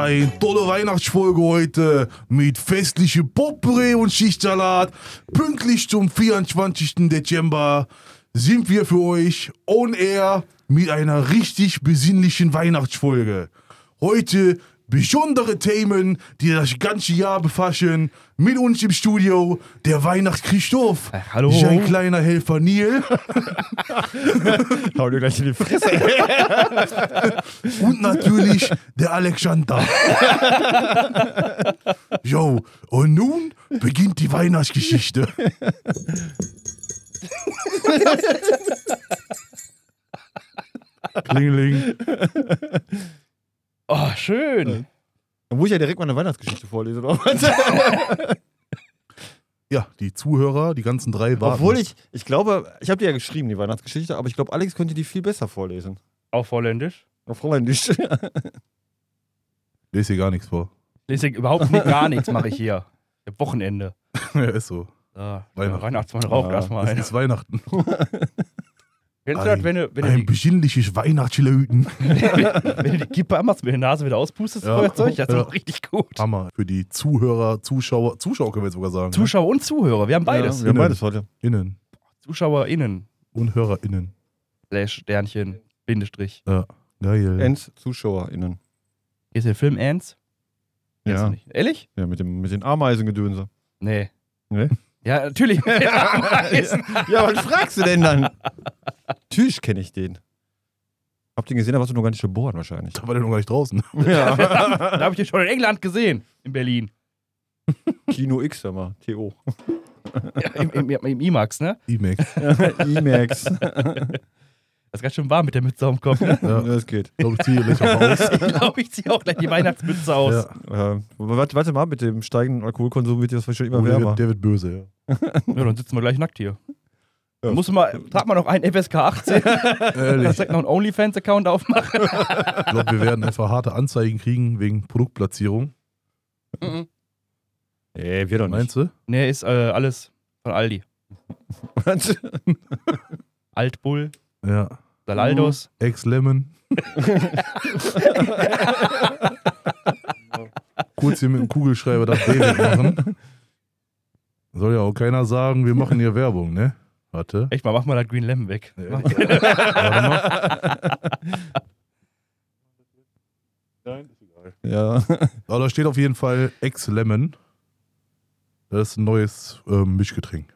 Eine tolle Weihnachtsfolge heute mit festlichem Potpourri und Schichtsalat. Pünktlich zum 24. Dezember sind wir für euch on air mit einer richtig besinnlichen Weihnachtsfolge. Heute besondere Themen, die das ganze Jahr befassen. Mit uns im Studio der Weihnachtschristoph. Äh, hallo. Sein kleiner Helfer Neil. Hau dir gleich in die Fresse. Und natürlich der Alexander. Jo, und nun beginnt die Weihnachtsgeschichte. Klingeling. Oh, schön. Dann muss ich ja direkt mal eine Weihnachtsgeschichte vorlesen. Ja, die Zuhörer, die ganzen drei warten. Obwohl ich, ich glaube, ich habe die ja geschrieben, die Weihnachtsgeschichte, aber ich glaube, Alex könnte die viel besser vorlesen. Auf Holländisch. Auf Holländisch. Lese hier gar nichts vor. Lese ich überhaupt nicht, gar nichts mache ich hier. Wochenende. ja, ist so. Da, Weihnachten. Weihnachtsmann raucht Ja, erstmal Es ein. ist Weihnachten. Kennst du das, wenn du, wenn, du ein die, besinnliches Weihnachtslöten. wenn du die Kippe anmachst, mit der Nase wieder auspustest, Ja. Feuerzeug? Das ist Ja. doch richtig gut. Hammer. Für die Zuhörer, Zuschauer, Zuschauer können wir jetzt sogar sagen. Zuschauer und Zuhörer, wir haben beides. Ja, wir haben beides heute. Ne? Innen ZuschauerInnen, und HörerInnen. Slash, Sternchen, Bindestrich. Geil. Ends ZuschauerInnen. Ist der Film du Ja. nicht. Ehrlich? ja, mit, dem, mit den Ameisengedönse. Nee. Nee? Ja, natürlich. Ja, was fragst du denn dann? Natürlich kenne ich den. Habt ihr gesehen, da warst du noch gar nicht geboren wahrscheinlich. Da war der noch gar nicht draußen. Ja. da habe ich den schon in England gesehen. In Berlin. Kino X, sag mal. TO. Ja, Im, im, im IMAX, ne? E-Max. IMAX. Das ist ganz schön warm mit der Mütze auf dem Kopf, ne? Ja. Das geht. Ich glaube, ich ziehe gleich auch raus. Ich glaube, ich ziehe auch gleich die Weihnachtsmütze aus. Ja. Äh, warte, warte mal, mit dem steigenden Alkoholkonsum wird das wahrscheinlich immer Oh, der, wärmer. wird, der wird böse, ja. Ja, dann sitzen wir gleich nackt hier. Ja. Dann Muss mal, trag mal noch einen FSK 18. Ehrlich. Direkt noch einen OnlyFans-Account aufmachen. Ich glaube, wir werden einfach harte Anzeigen kriegen wegen Produktplatzierung. Mhm. Ey, wir doch nicht. Meinst du? nee, ist äh, alles von Aldi. Was? Altbull, Ja. Salaldos. Ex-Lemon. Kurz hier mit dem Kugelschreiber das David machen. Soll ja auch keiner sagen, wir machen hier Werbung, ne? Warte. Echt mal, mach mal das Green Lemon weg. Ja. Warte mal. Nein, ist egal. Ja. Aber da steht auf jeden Fall Ex-Lemon. Das ist ein neues ähm, Mischgetränk.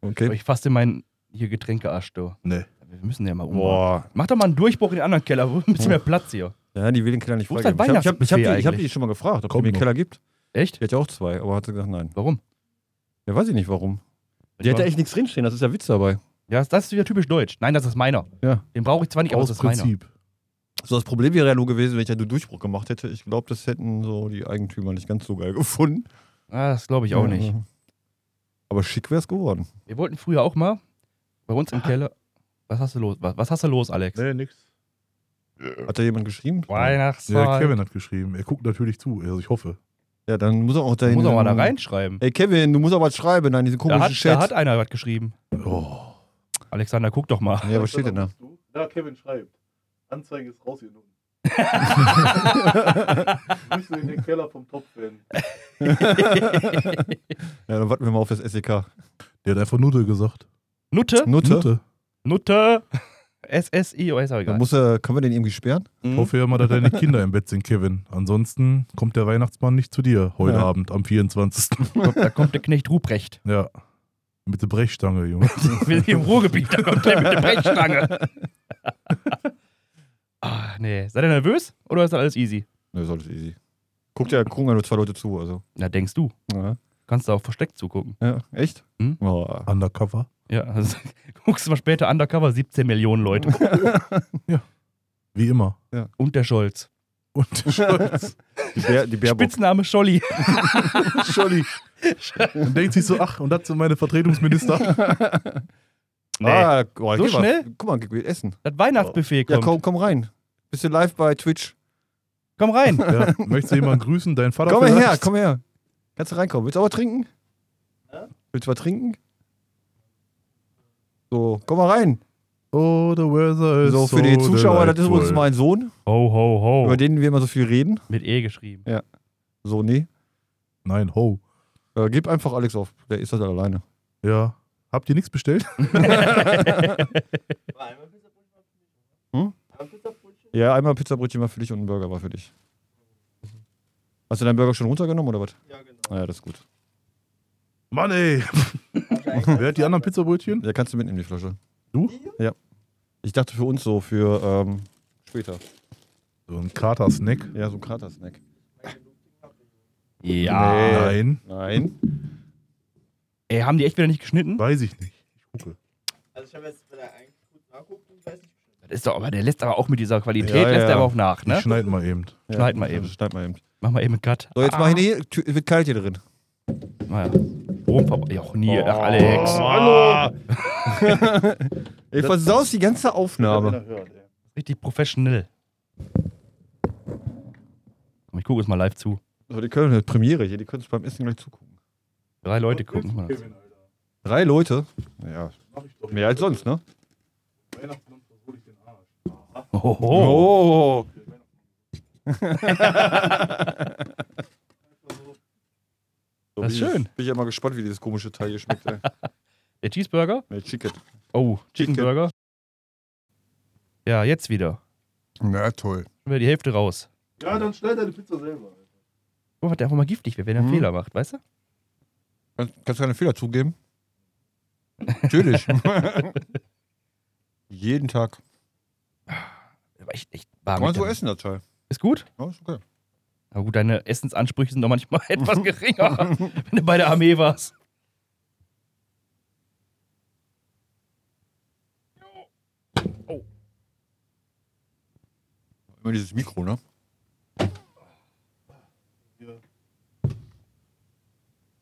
Okay. Ich fasse meinen hier Getränkearsch, du. Ne. Wir müssen ja mal um. Boah. Mach doch mal einen Durchbruch in den anderen Keller. Wo ist ein bisschen mehr Platz hier? Ja, die will den Keller nicht Wo ist freigeben. das Ich habe hab, ich hab, die- ich hab eigentlich? die schon mal gefragt, ob Kommt die mir einen noch. Keller gibt. Echt? Die hat ja auch zwei, aber hat sie gesagt, nein. Warum? Ja, weiß ich nicht warum. Die hat da echt nichts drinstehen, das ist ja Witz dabei. Ja, das ist wieder typisch deutsch. Nein, das ist meiner. Ja. Den brauche ich zwar nicht, aber Aus das ist meiner. Prinzip. So, das Problem wäre ja nur gewesen, wenn ich ja einen Durchbruch gemacht hätte. Ich glaube, das hätten so die Eigentümer nicht ganz so geil gefunden. Ah, das glaube ich auch Ja. nicht. Aber schick wäre es geworden. Wir wollten früher auch mal bei uns im Keller. Was hast du los? Was, was hast du los, Alex? Nee, nix. Hat da jemand geschrieben? Ja, Weihnachtszeit. Kevin hat geschrieben. Er guckt natürlich zu. Also ich hoffe. Ja, dann muss er auch da muss auch mal da reinschreiben. Ey, Kevin, du musst auch was schreiben, nein, diese Da komischen hat, da Chat. hat einer was geschrieben. Oh. Alexander, guck doch mal. ja, was steht denn da? Da, Kevin schreibt. Anzeige ist raus hier nun. Grüße in den Keller vom Top-Fan. Ja, dann warten wir mal auf das SEK. Der hat einfach Nutte gesagt. Nutte? Nutte? Nutte. Nutte. SSI, oh, ist auch egal. Muss er, können wir den irgendwie sperren? Ich Mhm. hoffe ja mal, dass deine Kinder im Bett sind, Kevin. Ansonsten kommt der Weihnachtsmann nicht zu dir heute Ja. Abend am 24. Da kommt der Knecht Ruprecht. ja. Mit der Brechstange, Junge. Wir sind im Ruhrgebiet, da kommt der mit der Brechstange. ah, nee. Seid ihr nervös oder ist das alles easy? Ne, ist alles easy. Guckt ja, gucken ja nur zwei Leute zu, also. Na, denkst du. Ja, Kannst du auch versteckt zugucken. ja echt? Hm? Oh. Undercover. Ja, also, guckst du mal später Undercover, 17 Millionen Leute. Wie immer. Und der Scholz. Und der Scholz. Die, Bär, die. Spitzname Scholli. Scholli. Und denkt sich so, ach, und das sind meine Vertretungsminister. Nee. Ah, oh, So geh mal. schnell? Guck mal, geht essen. Das Weihnachtsbuffet Ja, kommt. komm, komm rein. Bist du live bei Twitch? komm rein. Ja. Möchtest du jemanden grüßen? Dein Vater Komm mal her, vielleicht? komm her. Kannst du reinkommen. Willst du was trinken? Willst du was trinken? So, komm mal rein. Oh, the weather is So, für die Zuschauer, das ist übrigens delightful. mein Sohn, Ho, ho, ho. über den wir immer so viel reden. Mit E geschrieben. So, nee. Nein, ho. Äh, gib einfach Alex auf, der ist das alleine. Ja. Habt ihr nichts bestellt? Hm? Ja, einmal Pizzabrötchen war für dich und ein Burger war für dich. Hast du deinen Burger schon runtergenommen oder was? Ja, genau. Ah, ja, das ist gut. Mann, ey. Wer hat die anderen Pizzabrötchen? Ja, kannst du mitnehmen, die Flasche. Du? Ja. Ich dachte für uns so, für ähm, später. So ein Kater-Snack. Ja, so ein Krater-Snack. Ja. Nein, Nein. Ey, haben die echt wieder nicht geschnitten? weiß ich nicht. Ich gucke. Also ich habe jetzt wieder eigentlich gut nachguckt und weiß nicht. Das ist doch, aber der lässt aber auch mit dieser Qualität, Ja, lässt ja. er aber auch nach, ne? schneid mal eben. Schneid mal eben. Schneid mal eben. Mach mal eben einen Cut. So, jetzt Ah. mach ich hier. Tü- Es wird kalt hier drin. Naja. Stromverbrauch. Ja, auch nie. Ach, Alex. Hallo! Ey, versaust die ganze Aufnahme. Richtig professionell. Komm, ich gucke es mal live zu. So, die können eine Premiere hier, die können es beim Essen gleich zugucken. Drei Leute gucken mal. das. Drei Leute? Ja, mehr als sonst, ne? Oho. Oh! So, Das ist bin ich- schön. Bin ich ja mal gespannt, wie dieses komische Teil hier schmeckt. Ey. Der Cheeseburger? Nee, Chicken. Oh, Chicken Burger. Ja, jetzt wieder. Na toll. Schon wieder die Hälfte raus. Ja, dann schneid deine Pizza selber. Oh, was der einfach mal giftig wird, wenn er einen Mhm. Fehler macht, weißt du? Kannst, kannst du keine Fehler zugeben? Natürlich. Jeden Tag. Aber echt, echt warm. Kannst du essen, das Teil. Ist gut? Ja, ist okay. Aber gut, deine Essensansprüche sind doch manchmal etwas geringer, wenn du bei der Armee warst. Immer dieses Mikro, ne?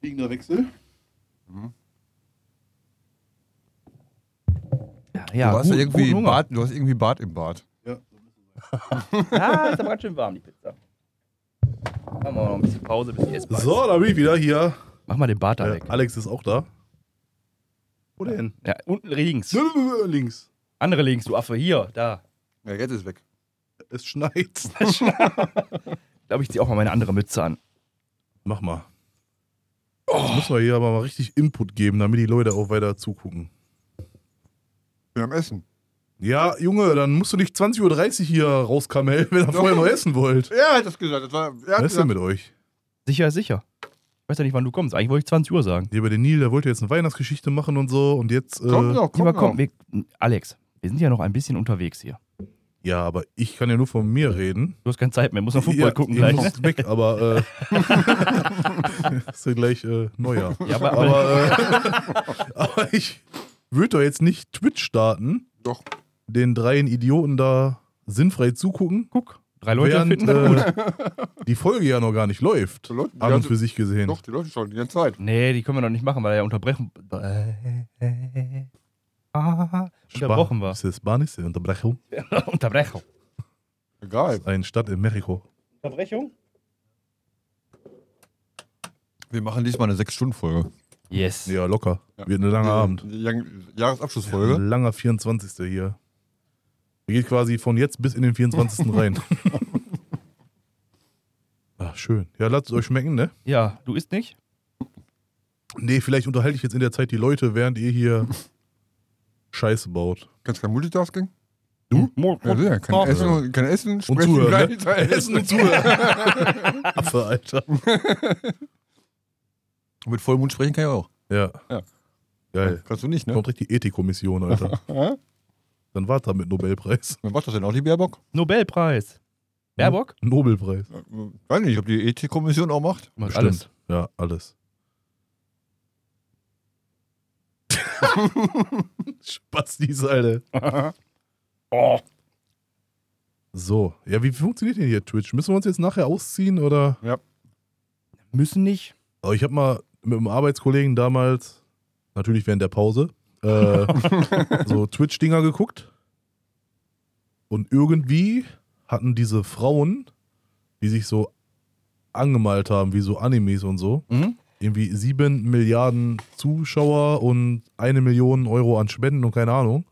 Liegender Wechsel. Ja, ja du, hast gut, ja irgendwie. Bart, du hast irgendwie Bart im Bart. Ja, ist aber ganz schön warm, die Pizza. Machen wir noch ein bisschen Pause, bis die essbar ist. So, da bin ich wieder hier. Mach mal den Bart da Äh, weg. Alex ist auch da. Wo denn? Ja, unten links. Links. Andere links, du Affe. Hier, da. Ja, jetzt ist weg. Es schneit. Ich glaube, ich ziehe auch mal meine andere Mütze an. Mach mal. Jetzt müssen wir hier aber mal richtig Input geben, damit die Leute auch weiter zugucken. Wir haben Essen. Ja, Junge, dann musst du nicht 20.30 Uhr hier rauskamellen, wenn ihr vorher noch essen wollt. Er hat das gesagt. Das war, er hat Was ist denn mit euch? Sicher ist sicher. Ich weiß ja nicht, wann du kommst. Eigentlich wollte ich 20 Uhr sagen. Hier bei den Nil, der wollte jetzt eine Weihnachtsgeschichte machen und so und jetzt. Äh, komm noch, komm Aber noch. komm, wir, Alex, wir sind ja noch ein bisschen unterwegs hier. Ja, aber ich kann ja nur von mir reden. Du hast keine Zeit mehr, muss noch Fußball Ja, gucken ihr gleich. Müsst weg, aber äh, ist ja gleich äh, Neujahr. Ja, aber, aber, Aber, äh, aber ich würde doch jetzt nicht Twitch starten. Doch. Den dreien Idioten da sinnfrei zugucken, guck, drei Leute während finden das gut. äh, die Folge ja noch gar nicht läuft. Die An und ganze- für sich gesehen. Doch, die Leute schauen die ganze Zeit. Nee, die können wir noch nicht machen, weil er ja unterbrechen. Ah, unterbrochen war. Das ist Spanisch, Unterbrechung. Unterbrechung. Egal. Eine Stadt in Mexiko. Unterbrechung? Wir machen diesmal eine 6-Stunden-Folge. Yes. Ja, locker. Ja. Wird ein langer Abend. Jahresabschlussfolge. Ein langer 24. hier. Der geht quasi von jetzt bis in den 24. rein. Ach, schön. Ja, lasst es euch schmecken, ne? Ja, du isst nicht? Nee, vielleicht unterhalte ich jetzt in der Zeit die Leute, während ihr hier Scheiße baut. Kannst du kein Multitasking? Du? Ja, sicher. Kann, Oh. essen, und- kann essen, Und sprechen, zuhören, ne? Essen und zuhören. Affe, Alter. Mit Vollmond sprechen kann ich auch. Ja. Ja. Geil. Kannst du nicht, ne? Kommt richtig Ethikkommission, Alter. Ja? Dann wart da mit Nobelpreis. Wer macht das denn auch, die Baerbock? Nobelpreis. Baerbock? Nobelpreis. Weiß nicht, ob die Ethikkommission auch macht. Macht Bestimmt. alles. Ja, alles. Spastis, Alter. oh. So. Ja, wie funktioniert denn hier Twitch? Müssen wir uns jetzt nachher ausziehen oder? Müssen nicht. Aber ich habe mal mit einem Arbeitskollegen damals, natürlich während der Pause, äh, so Twitch-Dinger geguckt. Und irgendwie hatten diese Frauen, die sich so angemalt haben, wie so Animes und so, Mhm. irgendwie sieben Milliarden Zuschauer und eine Million Euro an Spenden und keine Ahnung.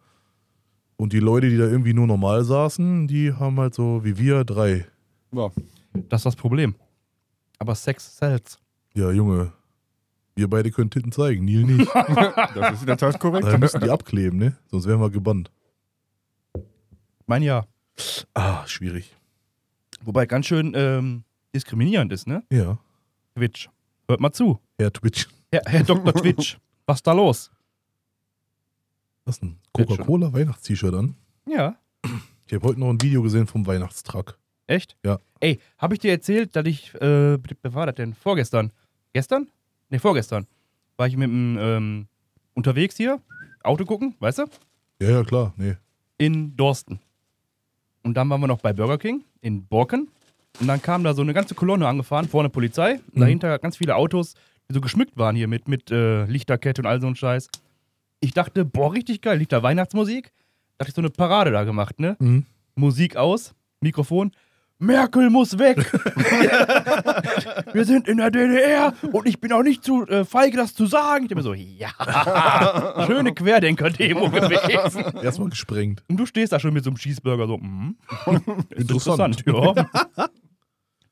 Und die Leute, die da irgendwie nur normal saßen, die haben halt so wie wir drei. Ja. Das ist das Problem. Aber Sex sells. Ja, Junge. Wir beide können Titten zeigen, Neil nicht. Das ist in der Tat korrekt. Da müssen die abkleben, ne? Sonst wären wir gebannt. Mein ja. Ah, schwierig. Wobei ganz schön ähm, diskriminierend ist, ne? Ja. Twitch. Hört mal zu. Herr Twitch. Herr, Herr Dr. Twitch. Was ist da los? Ein Bitteschön. Coca-Cola Weihnachts-T-Shirt an. Ja. Ich habe heute noch ein Video gesehen vom Weihnachtstruck. Echt? Ja. Ey, habe ich dir erzählt, dass ich, äh, wer war das denn? Vorgestern. Gestern? Ne, vorgestern. War ich mit dem, ähm, unterwegs hier, Auto gucken, weißt du? Ja, ja, klar. Nee. In Dorsten. Und dann waren wir noch bei Burger King in Borken. Und dann kam da so eine ganze Kolonne angefahren, vorne Polizei. Mhm. dahinter ganz viele Autos, die so geschmückt waren hier mit, mit äh, Lichterkette und all so ein Scheiß. Ich dachte, boah, richtig geil, liegt da Weihnachtsmusik. Da hatte ich so eine Parade da gemacht, ne? Mhm. Musik aus, Mikrofon. Merkel muss weg. Wir sind in der DDR und ich bin auch nicht zu äh, feige, das zu sagen. Ich dachte mir so, ja, schöne Querdenker-Demo gewesen. Erstmal gesprengt. Und du stehst da schon mit so einem Cheeseburger so, mhm. Ist Interessant. interessant, ja.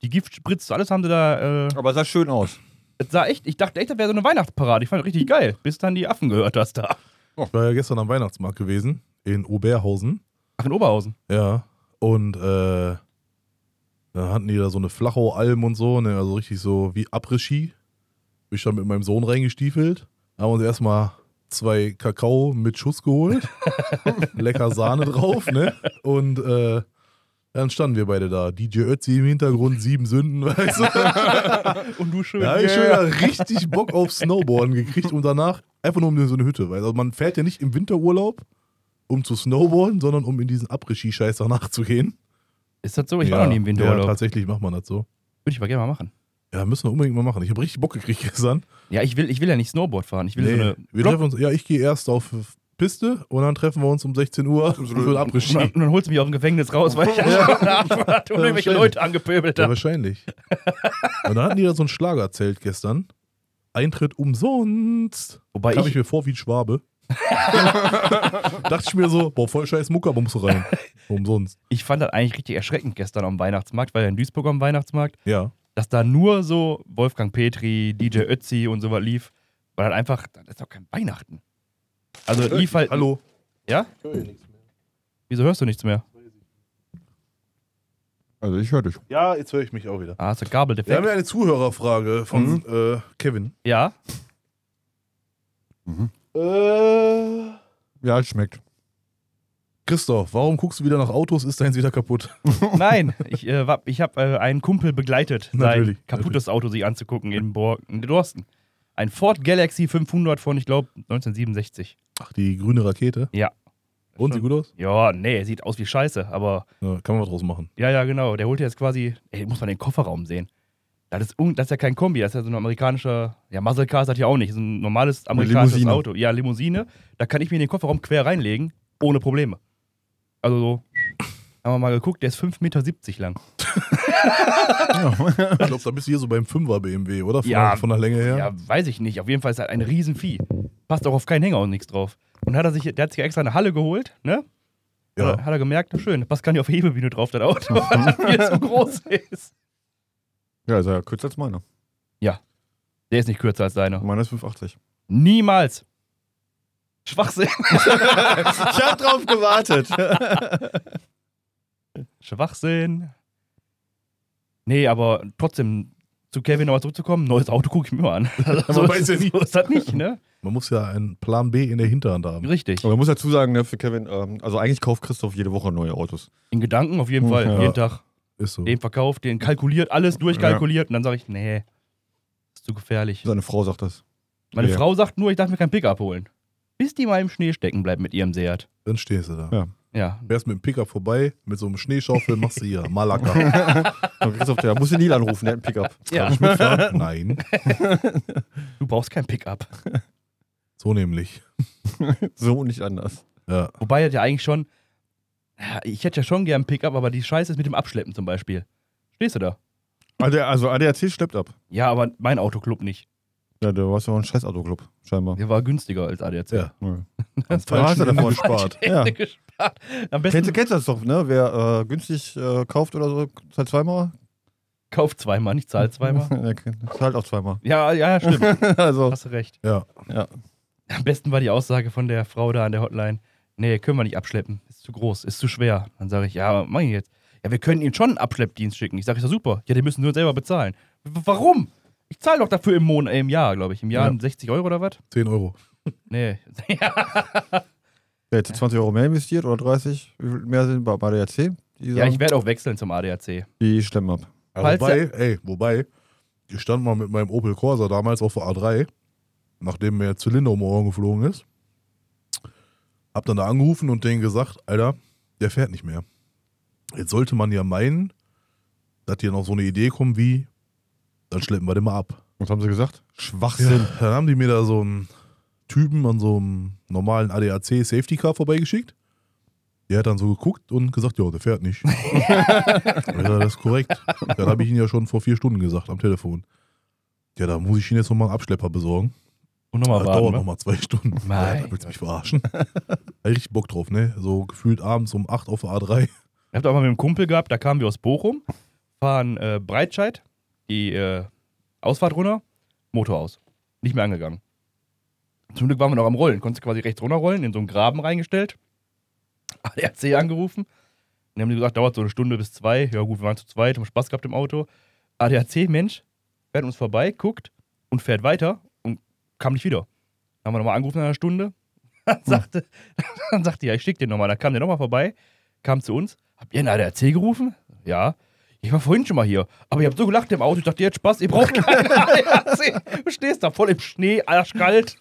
Die Giftspritze, alles haben sie da. Äh, Aber es sah schön aus. es sah echt, ich dachte echt, das wäre so eine Weihnachtsparade. Ich fand das richtig geil, bis dann die Affen gehört hast da. Ich war ja gestern am Weihnachtsmarkt gewesen. In Oberhausen. Ach, in Oberhausen. Ja. Und äh, da hatten die da so eine Flachau-Alm und so, ne? Also richtig so wie Après-Ski. Bin ich dann mit meinem Sohn reingestiefelt. Haben uns erstmal zwei Kakao mit Schuss geholt. Lecker Sahne drauf, ne? Und äh, dann standen wir beide da. DJ Ötzi im Hintergrund, sieben Sünden, weißt du? Und du schön. Da habe ich schon wieder richtig Bock auf Snowboarden gekriegt und danach einfach nur um so eine Hütte. Weil also man fährt ja nicht im Winterurlaub, um zu snowboarden, sondern um in diesen Après-Ski-Scheiß danach zu gehen. Ist das so? Ich war noch nie im Ja, Winterurlaub. tatsächlich macht man das so. Würde ich mal gerne mal machen. Ja, müssen wir unbedingt mal machen. Ich habe richtig Bock gekriegt gestern. Ja, ich will, ich will ja nicht Snowboard fahren. Ich will so eine. wir Block- treffen uns, ja, ich gehe erst auf Piste und dann treffen wir uns um 16 Uhr für einen und, dann, und dann holst du mich aus dem Gefängnis raus, weil ich ja schon eine Antwort und irgendwelche. Leute angepöbelt Ja, habe. wahrscheinlich. und dann hatten die da so ein Schlagerzelt gestern. Eintritt umsonst. Wobei Kam ich, ich mir vor wie ein Schwabe. Dachte ich mir so, boah, voll scheiß Mucke, aber musst du rein. Umsonst. ich fand das eigentlich richtig erschreckend gestern am Weihnachtsmarkt, weil ja in Duisburg am Weihnachtsmarkt, Ja. dass da nur so Wolfgang Petri, DJ Ötzi und sowas lief, weil halt einfach, das ist doch kein Weihnachten. Also lief halt. Hallo. Ja? Wieso hörst du nichts mehr? Also ich höre dich. Ja, jetzt höre ich mich auch wieder. Ah, hast du Wir haben Gabeldefekt? ja eine Zuhörerfrage von Mhm. äh, Kevin. Ja. Äh, Ja, es schmeckt. Christoph, warum guckst du wieder nach Autos? Ist deins wieder kaputt? Nein, ich, äh, ich habe äh, einen Kumpel begleitet, sein Natürlich, kaputtes Auto sich anzugucken in, Bor in Dorsten. Ein Ford Galaxy 500 von, ich glaube, 1967. Ach, die grüne Rakete. Ja. Und, sieht gut aus? Ja, nee, sieht aus wie Scheiße, aber Ja, kann man was draus machen. ja, ja, genau. Der holt jetzt quasi, ey, muss man den Kofferraum sehen. Das ist, un das ist ja kein Kombi, das ist ja so ein amerikanischer, ja, Muscle Car ist das ja auch nicht, das ist ein normales amerikanisches Limousine. Auto. Ja, Limousine. Da kann ich mir in den Kofferraum quer reinlegen, ohne Probleme. Also so, haben wir mal geguckt, der ist 5,70 Meter lang. Ich glaube, da bist du hier so beim 5er BMW, oder? Von, Ja. der, von der Länge her. Ja, weiß ich nicht. Auf jeden Fall ist halt ein Riesenvieh. Passt auch auf keinen Hänger und nichts drauf. Und hat er sich, der hat sich extra eine Halle geholt, ne? Ja. Hat er gemerkt, schön, passt gar nicht auf Hebebühne drauf, das Auto, weil es so groß ist. Ja, ist ja kürzer als meiner. Der ist nicht kürzer als deiner. Meiner ist 580. Niemals. Schwachsinn. ich hab drauf gewartet. Schwachsinn. Nee, aber trotzdem, zu Kevin nochmal zurückzukommen, neues Auto gucke ich mir mal an. man weiß ja nie. So ist das nicht, ne? Man muss ja einen Plan B in der Hinterhand haben. Richtig. Aber man muss dazu sagen, ne, für Kevin, ähm, also eigentlich kauft Christoph jede Woche neue Autos. In Gedanken auf jeden Fall. Ja. Jeden Tag. Ist so. Den verkauft, den kalkuliert, alles durchkalkuliert. Und dann sage ich, nee, ist zu gefährlich. Seine Frau sagt das. Meine Ja. Frau sagt nur, ich darf mir kein Pickup holen. Bis die mal im Schnee stecken bleibt mit ihrem Seat. Dann stehst du da. Ja. Ja. Fährst mit dem Pickup vorbei, mit so einem Schneeschaufel machst du hier Malaka. Christoph, der muss den Nil anrufen, der hat einen Pickup. ja. Kann ich mitfahren? Nein. Du brauchst kein Pickup. So nämlich. So und nicht anders. Ja. Wobei das ja eigentlich schon. Ja, Ich hätte ja schon gern ein Pickup, aber die Scheiße ist mit dem Abschleppen zum Beispiel. Stehst du da? Also, ADAC schleppt ab. Ja, aber mein Autoclub nicht. Ja, du warst ja auch ein Scheiß-Autoclub, scheinbar. Der war günstiger als ADAC. Ja. Ja. Da hast du davon. gespart. Ja. gespart. Am besten Kennst, du- kennst du das doch, ne? Wer äh, günstig äh, kauft oder so, zahlt zweimal. kauf zweimal, nicht zahl zweimal. Ja, zahlt auch zweimal. ja, ja, ja, stimmt. also, Hast du recht. Ja. ja. Am besten war die Aussage von der Frau da an der Hotline. Nee, können wir nicht abschleppen. Ist zu groß, ist zu schwer. Dann sage ich, ja, mach ich jetzt. Ja, wir können Ihnen schon einen Abschleppdienst schicken. Ich sage, ist ja super. Ja, den müssen uns selber bezahlen. W warum? Ich zahle doch dafür im Monat, äh, im Jahr, glaube ich. Im Jahr Ja. 60 Euro oder was? 10 Euro. Nee. ja. Wer hätte 20 Euro mehr investiert oder 30? Wie viel mehr sind bei, bei der RC? Die, ja, ich werde auch wechseln zum ADAC. die stemmen ab. Ja, Falls wobei, ey, wobei, ich stand mal mit meinem Opel Corsa damals auf der A3, nachdem mir der Zylinder um die Ohren geflogen ist. Hab dann da angerufen und denen gesagt, Alter, der fährt nicht mehr. Jetzt sollte man ja meinen, dass hier noch so eine Idee kommt wie, dann schleppen wir den mal ab. Was haben sie gesagt? Schwachsinn. Dann haben die mir da so einen Typen an so einem normalen ADAC Safety Car vorbeigeschickt. Der hat dann so geguckt und gesagt, ja, der fährt nicht. ja, das ist korrekt. Dann habe ich ihn ja schon vor vier Stunden gesagt am Telefon. Ja, da muss ich ihn jetzt nochmal einen Abschlepper besorgen. Und nochmal das warten. dauert ne? nochmal zwei Stunden. Mein Ja, willst du mich verarschen? Richtig Bock drauf, ne? So gefühlt abends um 8 auf der A3. Ich hab auch mal mit einem Kumpel gehabt, da kamen wir aus Bochum, fahren äh, Breitscheid, die äh, Ausfahrt runter, Motor aus. Nicht mehr angegangen. Zum Glück waren wir noch am Rollen, konntest quasi rechts runterrollen, in so einen Graben reingestellt. ADAC angerufen. Dann haben die gesagt, dauert so eine Stunde bis zwei. Ja gut, wir waren zu zweit, haben Spaß gehabt im Auto. ADAC, Mensch, fährt uns vorbei, guckt und fährt weiter kam nicht wieder. Dann haben wir nochmal angerufen in einer Stunde. Dann sagte, dann sagte ja, ich schick den nochmal. Dann kam der nochmal vorbei, kam zu uns. Habt ihr einen ADAC gerufen? Ja. Ich war vorhin schon mal hier. Aber ihr habt so gelacht im Auto. Ich dachte, ihr habt Spaß, ihr braucht keinen ADAC. Du stehst da voll im Schnee, arschkalt.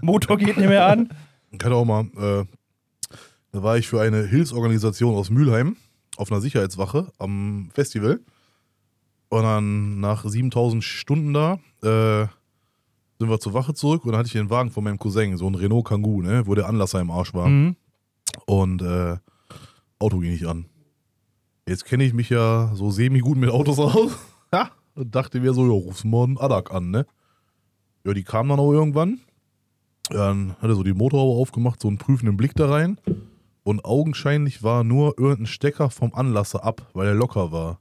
Motor geht nicht mehr an. Ich hatte auch mal, äh, da war ich für eine Hilfsorganisation aus Mülheim auf einer Sicherheitswache am Festival. Und dann nach 7000 Stunden da äh, sind wir zur Wache zurück und dann hatte ich den Wagen von meinem Cousin, so ein Renault Kangoo, ne, wo der Anlasser im Arsch war. Mhm. Und äh, Auto ging nicht an. Jetzt kenne ich mich ja so semi-gut mit Autos aus. Ja, und dachte mir so, ja, rufst mal einen Adak an, ne? Ja, die kam dann auch irgendwann. Dann hat er so die Motorhaube aufgemacht, so einen prüfenden Blick da rein. Und augenscheinlich war nur irgendein Stecker vom Anlasser ab, weil er locker war.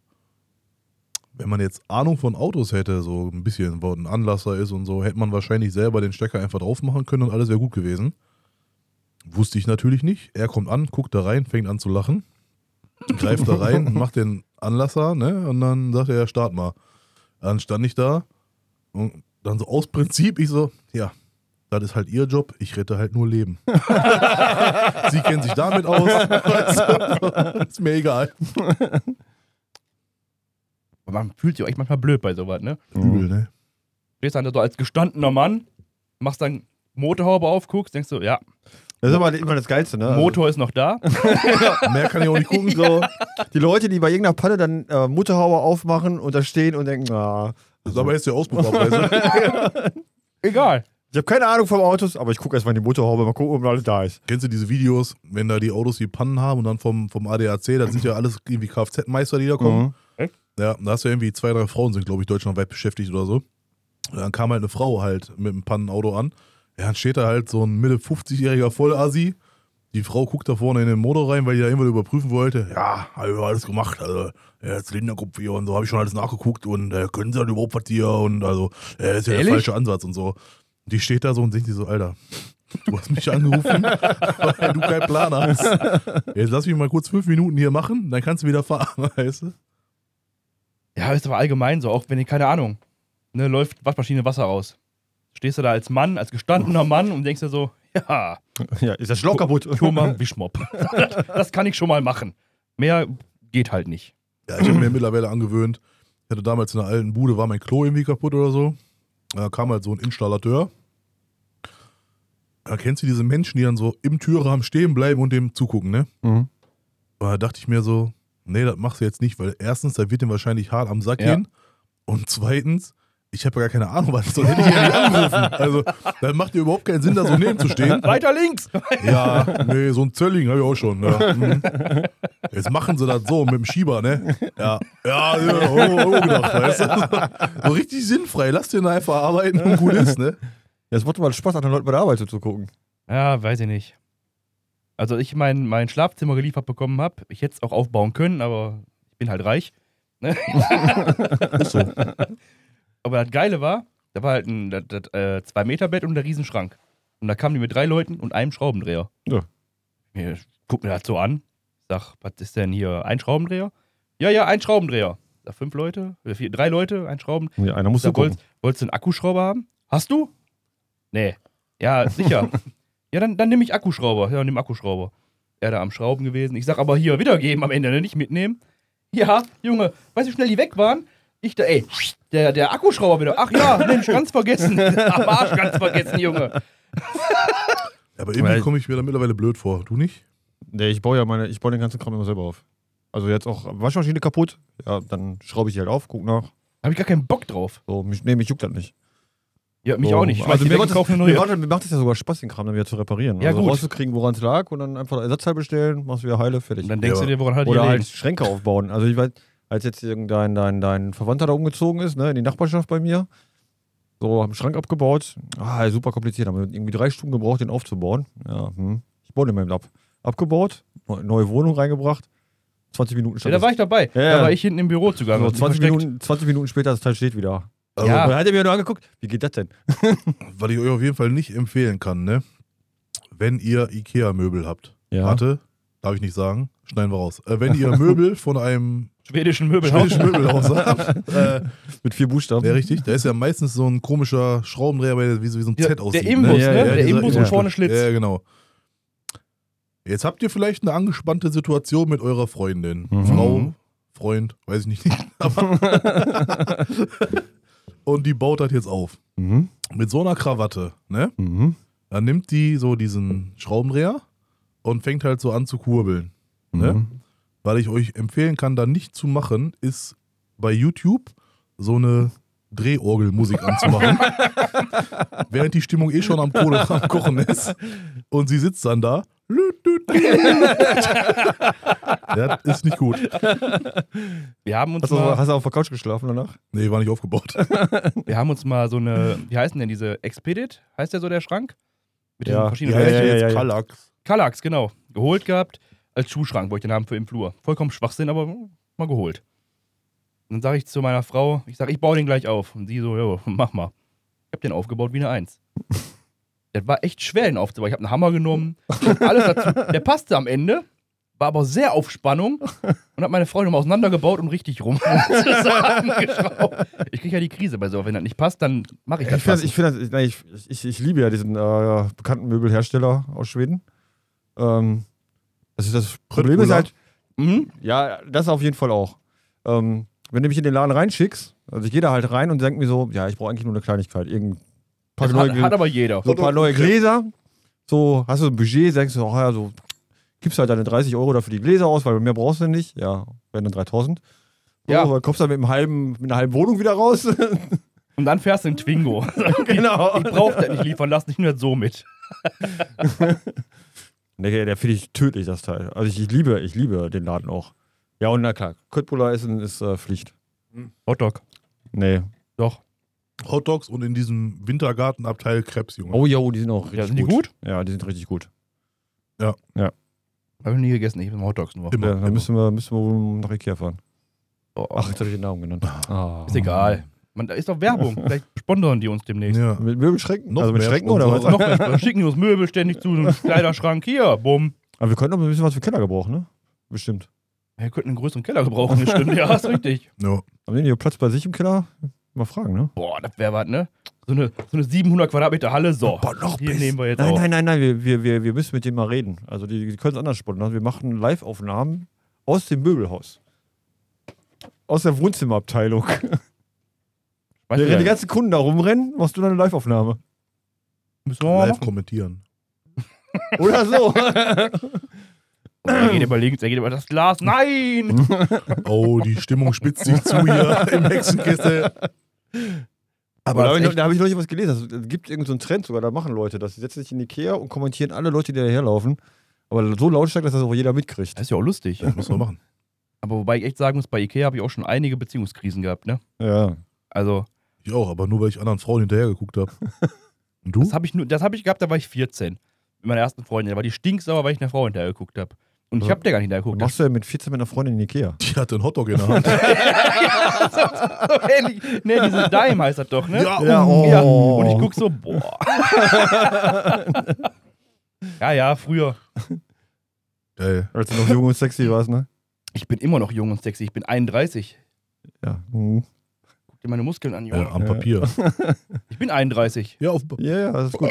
Wenn man jetzt Ahnung von Autos hätte, so ein bisschen, wo ein Anlasser ist und so, hätte man wahrscheinlich selber den Stecker einfach drauf machen können und alles wäre gut gewesen. Wusste ich natürlich nicht. Er kommt an, guckt da rein, fängt an zu lachen, greift da rein, macht den Anlasser, ne? Und dann sagt er, ja, start mal. Dann stand ich da und dann so aus Prinzip, ich so, ja, das ist halt ihr Job, ich rette halt nur Leben. Sie kennen sich damit aus. Ist mir egal. Aber man fühlt sich auch echt manchmal blöd bei sowas, ne? Übel, ne? Stehst dann da so als gestandener Mann, machst dann Motorhaube auf, guckst, denkst du, ja, Das ist aber immer das Geilste, ne? Motor ist noch da. Mehr kann ich auch nicht gucken. So, die Leute, die bei irgendeiner Panne dann äh, Motorhaube aufmachen und da stehen und denken, ah, Das ist aber jetzt der Auspuffabweise. Egal. ich habe keine Ahnung vom Autos, aber ich gucke erstmal in die Motorhaube, mal gucken, ob alles da ist. Kennst du diese Videos, wenn da die Autos die Pannen haben und dann vom, vom ADAC, das sind ja alles irgendwie Kfz-Meister, die da kommen. Mhm. Ja, da hast du ja irgendwie zwei, drei Frauen sind, glaube ich, deutschlandweit beschäftigt oder so. Und dann kam halt eine Frau halt mit einem Pannenauto an. Ja, dann steht da halt so ein Mitte 50-jähriger Vollasi. Die Frau guckt da vorne in den Motor rein, weil die da irgendwas überprüfen wollte. Ja, habe ich alles gemacht. Also, ja, Zylinderkopf hier und so, habe ich schon alles nachgeguckt und äh, können sie dann überhaupt was hier und also, äh, ist ja Ehrlich? der falsche Ansatz und so. Die steht da so und denkt sich so, Alter, du hast mich angerufen, weil du keinen Plan hast. Jetzt lass mich mal kurz fünf Minuten hier machen, dann kannst du wieder fahren, weißt du? Ja, ist aber allgemein so, auch wenn keine Ahnung, ne, läuft Waschmaschine Wasser raus. Stehst du da als Mann, als gestandener Mann und denkst dir so, ja, Ja, ist das Schlauch kaputt? mal Wischmopp. das kann ich schon mal machen. Mehr geht halt nicht. Ja, ich habe mir mittlerweile angewöhnt. Ich hatte damals in einer alten Bude, war mein Klo irgendwie kaputt oder so. Da kam halt so ein Installateur. Da kennst du diese Menschen, die dann so im Türrahmen stehen bleiben und dem zugucken, ne? Mhm. Und da dachte ich mir so, nee, das machst du jetzt nicht, weil erstens, da wird dem wahrscheinlich hart am Sack Ja. gehen. Und zweitens, ich habe ja gar keine Ahnung, was hätte ich ja nicht angerufen. Also, dann macht ja überhaupt keinen Sinn, da so neben zu stehen. Weiter links! Ja, nee, so ein Zölling habe ich auch schon. Ja. Mhm. Jetzt machen sie das so mit dem Schieber, ne? Ja, ja, ja oh, oh, gedacht, weißt du? So richtig sinnfrei. Lass den einfach arbeiten und gut ist, ne? Ja, es macht mal Spaß, anderen Leuten bei der Arbeit zuzugucken. Ja, weiß ich nicht. Also ich mein, mein Schlafzimmer geliefert bekommen habe, ich hätte es auch aufbauen können, aber ich bin halt reich. Ne? Aber das Geile war, da war halt ein das, das, äh, zwei Meter Bett und ein Riesenschrank. Und da kamen die mit drei Leuten und einem Schraubendreher. Ja. Ich guck mir das so an. Sag, was ist denn hier? Ein Schraubendreher? Ja, ja, ein Schraubendreher. Da fünf Leute, oder vier, drei Leute, ein Schrauben. Ja, einer muss gucken. wolltest, wolltest du einen Akkuschrauber haben? Hast du? Nee. Ja, sicher. ja, dann, dann nehme ich Akkuschrauber. Ja, nimm Akkuschrauber. Er da am Schrauben gewesen. Ich sag aber hier, wiedergeben am Ende, ne? nicht mitnehmen. Ja, Junge, weißt du, wie schnell die weg waren? Ich da, ey, der, der Akkuschrauber wieder. Ach ja, Mensch, ganz vergessen. Am Arsch ganz vergessen, Junge. Aber irgendwie komme ich mir da mittlerweile blöd vor. Du nicht? Nee, ich baue ja meine, ich baue den ganzen Kram immer selber auf. Also jetzt auch Waschmaschine kaputt, ja, dann schraube ich die halt auf, guck nach. Hab ich gar keinen Bock drauf. So, mich, nee, mich juckt das nicht. Ja, mich so. auch nicht. Ich Also also mir, macht das, mir, neue. macht, mir macht es ja sogar Spaß, den Kram dann wieder zu reparieren. Ja, also gut. rauszukriegen, woran es lag und dann einfach Ersatzteil bestellen, machst wieder heile, fertig. Und dann denkst Ja, du dir, woran hat die Oder halt? Schränke aufbauen. Also ich weiß, als jetzt irgendein dein, dein Verwandter da umgezogen ist, ne, in die Nachbarschaft bei mir, so, haben einen Schrank abgebaut. Ah, super kompliziert. Haben wir irgendwie drei Stunden gebraucht, den aufzubauen. Ja, hm. Ich baue den mal eben ab. Abgebaut, neu- neue Wohnung reingebracht. 20 Minuten Ja, stand da das- war ich dabei. Ja, ja. Da war ich hinten im Büro zugange. so, hab mich 20, versteckt. Minuten, 20 Minuten später, das Teil steht wieder. Also, Ja. Hat er mir nur angeguckt, wie geht das denn? Was ich euch auf jeden Fall nicht empfehlen kann, ne? Wenn ihr Ikea-Möbel habt. Ja. Warte, darf ich nicht sagen. Schneiden wir raus. Äh, wenn ihr Möbel von einem Schwedischen Möbelhaus. schwedischen Möbelhaus habt, äh, Mit vier Buchstaben. ja richtig, da ist ja meistens so ein komischer Schraubendreher, der wie so, wie so ein Ja, Z der aussieht. Imbus, ne? Ja, Der dieser Imbus und vorne Schlitz. Ja, genau. Jetzt habt ihr vielleicht eine angespannte Situation mit eurer Freundin. Mhm. Frau, Freund, weiß ich nicht. Aber und die baut das jetzt auf. Mhm. Mit so einer Krawatte, ne? Mhm. Dann nimmt die so diesen Schraubendreher und fängt halt so an zu kurbeln. Ne? Mhm. Was ich euch empfehlen kann, da nicht zu machen, ist bei YouTube so eine Drehorgelmusik anzumachen. während die Stimmung eh schon am Kohle am Kochen ist. Und sie sitzt dann da. das ist nicht gut. Wir haben uns Hast, du, mal, hast du auf der Couch geschlafen danach? Nee, war nicht aufgebaut. wir haben uns mal so eine, wie heißen denn diese Expedit? Heißt der so der Schrank? Mit Ja. diesen verschiedenen Ja, ja, ja, ja, ja. Kallax. Kallax, genau. Geholt gehabt als Schuhschrank, wollte ich den haben für im Flur. Vollkommen Schwachsinn, aber mal geholt. Dann sage ich zu meiner Frau, ich sage, ich baue den gleich auf. Und sie so, ja, mach mal. Ich habe den aufgebaut wie eine Eins. Das war echt schwer, den aufzubauen. Ich habe einen Hammer genommen, alles dazu. Der passte am Ende, war aber sehr auf Spannung und habe meine Freundin mal auseinandergebaut und richtig rum zusammengeschraubt. Ich kriege ja die Krise bei so, wenn das nicht passt, dann mache ich das. Ich, passend. ich, finde das- nein, ich, ich, ich liebe ja diesen äh, bekannten Möbelhersteller aus Schweden. Ähm, das, ist das Problem ist Röttmüller. halt, Mhm. ja, das auf jeden Fall auch. Ähm, wenn du mich in den Laden reinschickst, also ich gehe da halt rein und denke mir so, ja, ich brauche eigentlich nur eine Kleinigkeit. Irgendein paar Das neue, hat, hat aber jeder. so ein paar neue Gläser. So, hast du ein Budget, denkst du, oh, ja, so, gibst halt deine 30 Euro dafür die Gläser aus, weil mehr brauchst du nicht. Ja, werden dann 3000. So, Ja. aber kommst dann mit, einem halben, mit einer halben Wohnung wieder raus. Und dann fährst du in Twingo. genau. Ich brauch das nicht liefern lassen, ich nehme das so mit. Nee, der finde ich tödlich, das Teil. Also ich, ich liebe, ich liebe den Laden auch. Ja, und na klar, Köttbullar essen ist äh, Pflicht. Hotdog. Nee. Doch. Hotdogs und in diesem Wintergartenabteil Krebs, Junge. Oh ja, die sind auch richtig Ja, sind die gut. Ja, die sind richtig gut. Habe ich nie gegessen, ich bin Hotdogs nur. Immer. Ja, dann müssen wir, müssen wir nach Ikea fahren. Oh, Ach, jetzt habe ich den Namen genannt. Ah. ist egal. Man, da ist doch Werbung. Vielleicht sponsern die uns demnächst. Ja. Mit Möbelschränken? Noch also mit mehr Schränken oder was? Sponsoren. Noch mehr, schicken die uns Möbel ständig zu, so einen Kleiderschrank hier, bumm. Aber wir könnten auch ein bisschen was für Keller gebrauchen, ne? Bestimmt. Wir könnten einen größeren Keller gebrauchen, das stimmt. Ja, ist richtig. Ja. Haben die hier Platz bei sich im Keller? Mal fragen, ne? Boah, das wäre was, ne? So eine, so eine 700 Quadratmeter Halle, so. Boah, noch Hier besser. nehmen wir jetzt Nein, auf. nein, nein, nein, wir, wir, wir, wir müssen mit denen mal reden. Also die, die können es anders sponsern. Wir machen Live-Aufnahmen aus dem Möbelhaus. Aus der Wohnzimmerabteilung. Weißt Während die ganzen Kunden da rumrennen, machst du dann eine Live-Aufnahme. müssen wir mal Live machen. kommentieren. Oder so. Er geht über links, er geht über das Glas. Nein! Oh, die Stimmung spitzt sich zu hier im Hexenkessel. Aber da habe ich, hab ich neulich was gelesen. Es gibt irgendeinen so einen Trend sogar, da machen Leute das. Die setzen sich in Ikea und kommentieren alle Leute, die daherlaufen. Aber so lautstark, dass das auch jeder mitkriegt. Das ist ja auch lustig. Das muss man machen. Aber wobei ich echt sagen muss, bei Ikea habe ich auch schon einige Beziehungskrisen gehabt, ne? Ja. Also, Ich auch, aber nur weil ich anderen Frauen hinterher geguckt habe. Und du? das habe ich, nur- das hab ich gehabt, da war ich 14. mit meiner ersten Freundin. Da war die stinksauer, weil ich einer Frau hinterher geguckt habe. Und ich Ja. habe der gar nicht hinterher Was geguckt. machst du mit 14 mit einer Freundin in Ikea? Die hatte einen Hotdog in der Hand. so ähnlich. Nee, diese Dime heißt das doch, ne? Ja, Ja, oh. Ja, Oh. und ich guck so, boah. ja, ja, früher. Geil. Als du noch jung und sexy warst, ne? Ich bin immer noch jung und sexy. Ich bin 31. Ja. Mhm. Guck dir meine Muskeln an, Junge. Ja, am Papier. Ich bin 31. Ja, auf Ja, ja, das ist gut.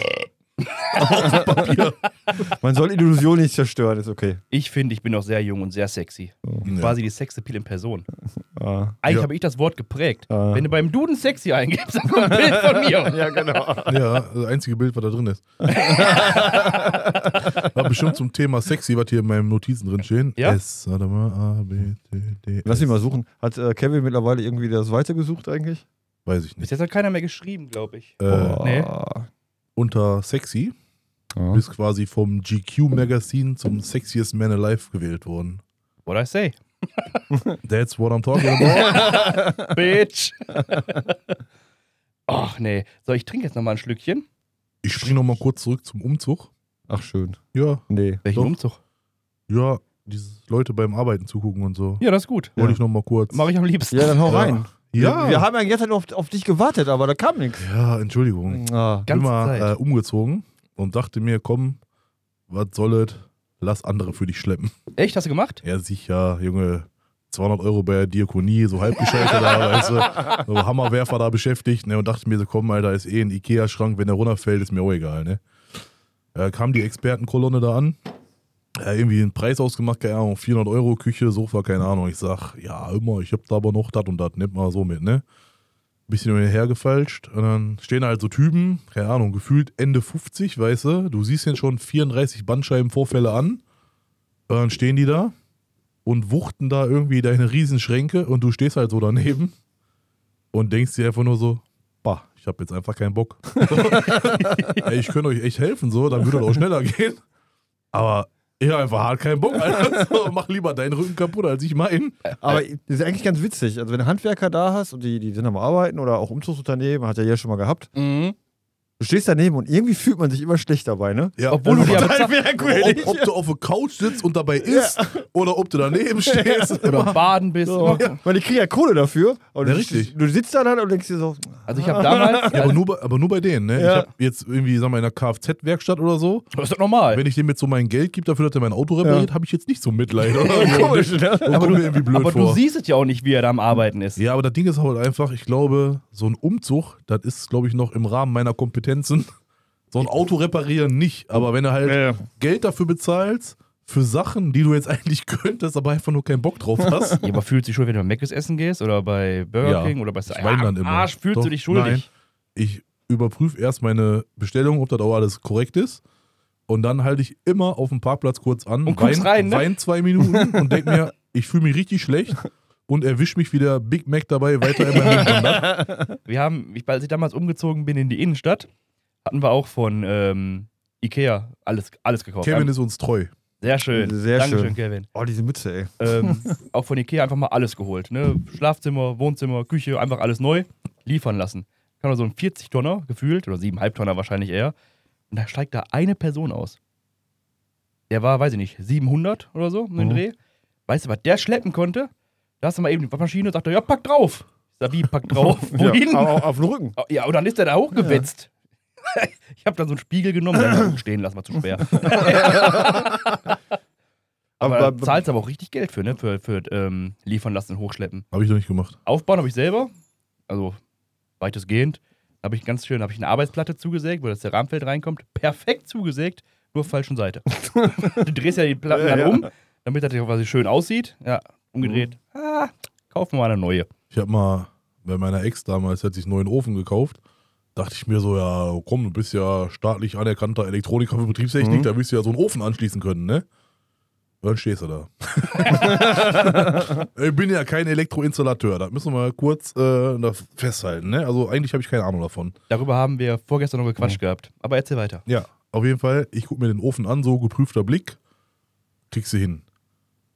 Man soll Illusionen nicht zerstören, ist okay. Ich finde, ich bin noch sehr jung und sehr sexy. Ja. Quasi die Sexappeal in Person. Ah. Eigentlich Ja. habe ich das Wort geprägt. Ah. Wenn du beim Duden sexy eingibst, dann kommt ein Bild von mir. Ja, genau. Ja, das einzige Bild, was da drin ist. War bestimmt zum Thema sexy, was hier in meinen Notizen drin stehen. Ja? S, warte mal, A, B, C, D. Lass S. mich mal suchen. Hat äh, Kevin mittlerweile irgendwie das weitergesucht eigentlich? Weiß ich Bis nicht. jetzt hat keiner mehr geschrieben, glaube ich. Äh, Boah. nee. Unter sexy Ja. bist quasi vom GQ Magazine zum Sexiest Man Alive gewählt worden. What I say? That's what I'm talking about. Bitch. Ach nee. So, ich trinke jetzt nochmal ein Schlückchen. Ich spring noch mal kurz zurück zum Umzug. Ach, schön. Ja, Nee. Welchen Doch. Umzug? ja, diese Leute beim Arbeiten zugucken und so. Ja, das ist gut. Wollte ich noch mal kurz. Mache ich am liebsten. Ja, dann hau Ja. rein. Ja. Wir, wir haben ja jetzt halt auf, auf dich gewartet, aber da kam nichts. Ja, Entschuldigung. Ah. Ich bin Ganze mal Zeit. äh, umgezogen und dachte mir, komm, was soll es? Lass andere für dich schleppen. Echt, hast du gemacht? Ja, sicher, Junge. 200 Euro bei der Diakonie, so halbgeschaltet da, weißt du, so Hammerwerfer da beschäftigt, ne, und dachte mir so, komm, Alter, ist eh ein Ikea-Schrank, wenn der runterfällt, ist mir auch egal, ne. Äh, kam die Expertenkolonne da an, äh, irgendwie einen Preis ausgemacht, keine Ahnung, 400 Euro, Küche, Sofa, keine Ahnung. Ich sag, ja, immer, ich hab da aber noch das und das, nimmt mal so mit, ne. Bisschen hergefalscht und dann stehen halt so Typen, keine Ahnung, gefühlt Ende 50, weißt du, du siehst den schon 34 Bandscheibenvorfälle an, und dann stehen die da und wuchten da irgendwie deine Riesenschränke und du stehst halt so daneben und denkst dir einfach nur so, bah, ich habe jetzt einfach keinen Bock. Ich könnte euch echt helfen, so, dann würde das auch schneller gehen. Aber ich habe einfach hart keinen Bock, Alter. So, mach lieber deinen Rücken kaputt, als ich meinen. Aber das ist eigentlich ganz witzig. Also, wenn du Handwerker da hast und die, die sind am Arbeiten oder auch Umzugsunternehmen, hat er ja schon mal gehabt. Mhm. Du stehst daneben und irgendwie fühlt man sich immer schlecht dabei, ne? Ja, Obwohl du die ob, aber ob, ob du auf der Couch sitzt und dabei isst oder ob du daneben stehst. Oder baden bist. So. immer- Weil die kriegen ja Kohle dafür. Und Ja, du, richtig. Du sitzt da dann und denkst dir so, Also ich habe damals, Ja, aber, nur bei, aber nur bei denen, ne? Ja. Ich habe jetzt irgendwie, sag mal, in einer Kfz-Werkstatt oder so, das ist doch normal. wenn ich dem jetzt so mein Geld gebe dafür, dass er mein Auto repariert, habe ich jetzt nicht so Mitleid. Oder? so. komisch, ne? Irgendwie blöd aber vor. du siehst es ja auch nicht, wie er da am Arbeiten ist. Ja, aber das Ding ist halt einfach, ich glaube, so ein Umzug, das ist, glaube ich, noch im Rahmen meiner Kompetenzen. So ein Auto reparieren nicht. Aber wenn du halt Ja. Geld dafür bezahlst, für Sachen, die du jetzt eigentlich könntest, aber einfach nur keinen Bock drauf hast. Ja, aber fühlst du dich schuldig, wenn du bei Mc's essen gehst oder bei Burger Ja. King oder bei Ich weine dann immer. Arsch fühlst Doch, du dich schuldig. nein. Ich überprüfe erst meine Bestellung, ob das auch alles korrekt ist. Und dann halte ich immer auf dem Parkplatz kurz an, Und guckst rein, ne? wein zwei Minuten und denke mir, ich fühle mich richtig schlecht und erwische mich wie der Big Mac dabei weiter in meinem Mund. Wir haben, ich, als ich damals umgezogen bin in die Innenstadt, hatten wir auch von ähm, Ikea alles, alles gekauft. Kevin ist uns treu. sehr schön. Sehr Dankeschön, schön. Kevin. Oh, diese Mütze, ey. ähm, auch von Ikea einfach mal alles geholt. Ne? Schlafzimmer, Wohnzimmer, Küche, einfach alles neu liefern lassen. Kann man so ein 40 Tonner gefühlt, oder 7,5 Tonner wahrscheinlich eher. Und da steigt da eine Person aus. Der war, weiß ich nicht, 700 oder so, um den Mhm. Dreh. Weißt du, was der schleppen konnte? Da hast du mal eben die Maschine und sagt er, ja, pack drauf. Ich sag, wie, pack drauf? Wohin? Ja, auf, auf den Rücken. Oh, Ja, und dann ist er da hochgewetzt. Ich habe dann so einen Spiegel genommen, stehen lassen, war zu schwer. Aber da Aber- zahlst du aber auch richtig Geld für, ne? Für, für ähm, liefern lassen und hochschleppen. Habe ich noch nicht gemacht. Aufbauen habe ich selber, also weitestgehend. Habe ich ganz schön, habe ich eine Arbeitsplatte zugesägt, wo das der Rahmenfeld reinkommt. Perfekt zugesägt, nur auf falschen Seite. du drehst ja die Platten Ja, dann ja. um, damit das quasi schön aussieht. Ja, umgedreht. Mhm. Ah, kaufen wir mal eine neue. Ich habe mal bei meiner Ex damals, hat sich einen neuen Ofen gekauft. Dachte ich mir so, ja, komm, du bist ja staatlich anerkannter Elektroniker für Betriebstechnik, Mhm. da wirst du ja so einen Ofen anschließen können, ne? Und dann stehst du da. ich bin ja kein Elektroinstallateur, das müssen wir mal kurz äh, da festhalten, ne? Also eigentlich habe ich keine Ahnung davon. Darüber haben wir vorgestern noch gequatscht gehabt. Aber erzähl weiter. Ja, auf jeden Fall, ich gucke mir den Ofen an, so geprüfter Blick, kriegst du hin.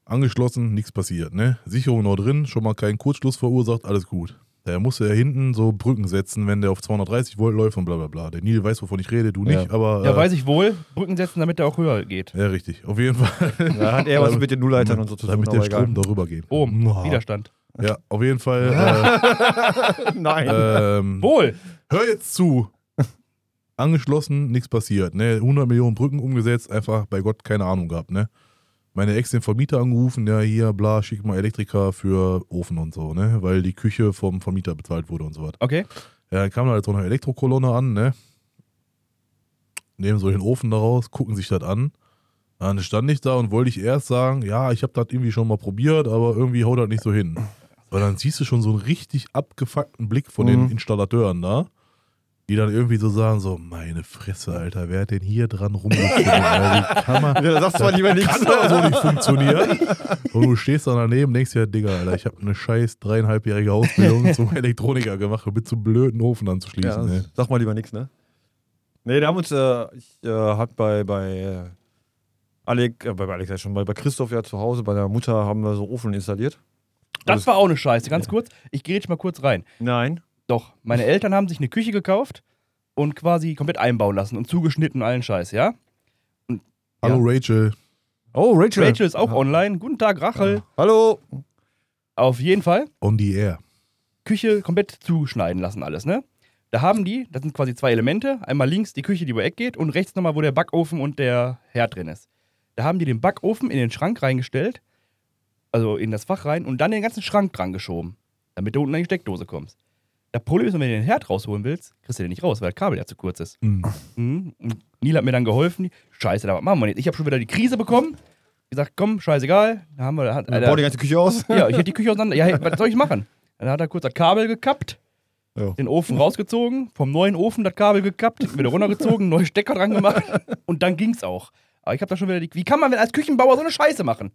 Angeschlossen, nichts passiert, ne? Sicherung noch drin, schon mal keinen Kurzschluss verursacht, alles gut. Der musste ja hinten so Brücken setzen, wenn der auf 230 Volt läuft und bla bla bla. Der Neil weiß, wovon ich rede, du nicht, Ja. aber. Ja, äh, weiß ich wohl. Brücken setzen, damit der auch höher geht. Ja, richtig. Auf jeden Fall. Da hat er was mit den Nullleitern und so zu tun, Damit der. Strom darüber geht. Ohm, Mua. Widerstand. Ja, auf jeden Fall. Nein. Äh, ähm, Wohl. hör jetzt zu. Angeschlossen, nichts passiert. Ne? 100 Millionen Brücken umgesetzt, einfach bei Gott keine Ahnung gehabt. Ne? Meine Ex den Vermieter angerufen, ja, hier, bla, schick mal Elektriker für Ofen und so, ne? Weil die Küche vom Vermieter bezahlt wurde und so was. Okay. Ja, dann kam da halt so eine Elektrokolonne an, ne? Nehmen so den Ofen da raus, gucken sich das an. Dann stand ich da und wollte ich erst sagen, ja, ich habe das irgendwie schon mal probiert, aber irgendwie haut das nicht so hin. Weil dann siehst du schon so einen richtig abgefuckten Blick von den Mhm. Installateuren da, die dann irgendwie so sagen, so, meine Fresse, Alter, wer hat denn hier dran man, Ja, da sagst du zwar lieber nichts. kann doch so nicht funktionieren. Und du stehst da daneben und denkst dir, Digga, Alter, ich habe eine scheiß dreieinhalbjährige Ausbildung zum Elektroniker gemacht und bin zum blöden Ofen anzuschließen. Ja, sag mal lieber nichts, ne? Nee, da haben uns, äh, ich äh, hat bei, bei äh, Alex, äh, bei Alex ja schon, bei, bei Christoph ja zu Hause, bei der Mutter haben wir so Ofen installiert. Das war auch eine Scheiße. Ganz kurz. Ich gehe jetzt mal kurz rein. Nein. Doch, meine Eltern haben sich eine Küche gekauft und quasi komplett einbauen lassen und zugeschnitten und allen Scheiß, ja? Hallo Rachel. Oh, Rachel. Rachel ist auch online. Guten Tag, Rachel. Hallo. Auf jeden Fall. On the air. Küche komplett zuschneiden lassen, alles, ne? Da haben die, das sind quasi zwei Elemente. Einmal links die Küche, die über Eck geht, und rechts nochmal, wo der Backofen und der Herd drin ist. Da haben die den Backofen in den Schrank reingestellt, also in das Fach rein, und dann den ganzen Schrank dran geschoben, damit du unten an die Steckdose kommst. Das Problem ist, wenn du den Herd rausholen willst, kriegst du den nicht raus, weil das Kabel ja zu kurz ist. Hm. Mhm. Und Neil hat mir dann geholfen. Scheiße, da was machen wir jetzt? Ich habe schon wieder die Krise bekommen. Gesagt, komm, scheißegal. Da haben wir, hat, Dann bau die ganze Küche aus. ja, ich hätte die Küche auseinander. Ja, hey, was soll ich machen? Dann hat er kurz das Kabel gekappt, Ja. den Ofen rausgezogen, vom neuen Ofen das Kabel gekappt, wieder runtergezogen, neue Stecker dran gemacht und dann ging's auch. Aber ich habe da schon wieder die. Wie kann man denn als Küchenbauer so eine Scheiße machen?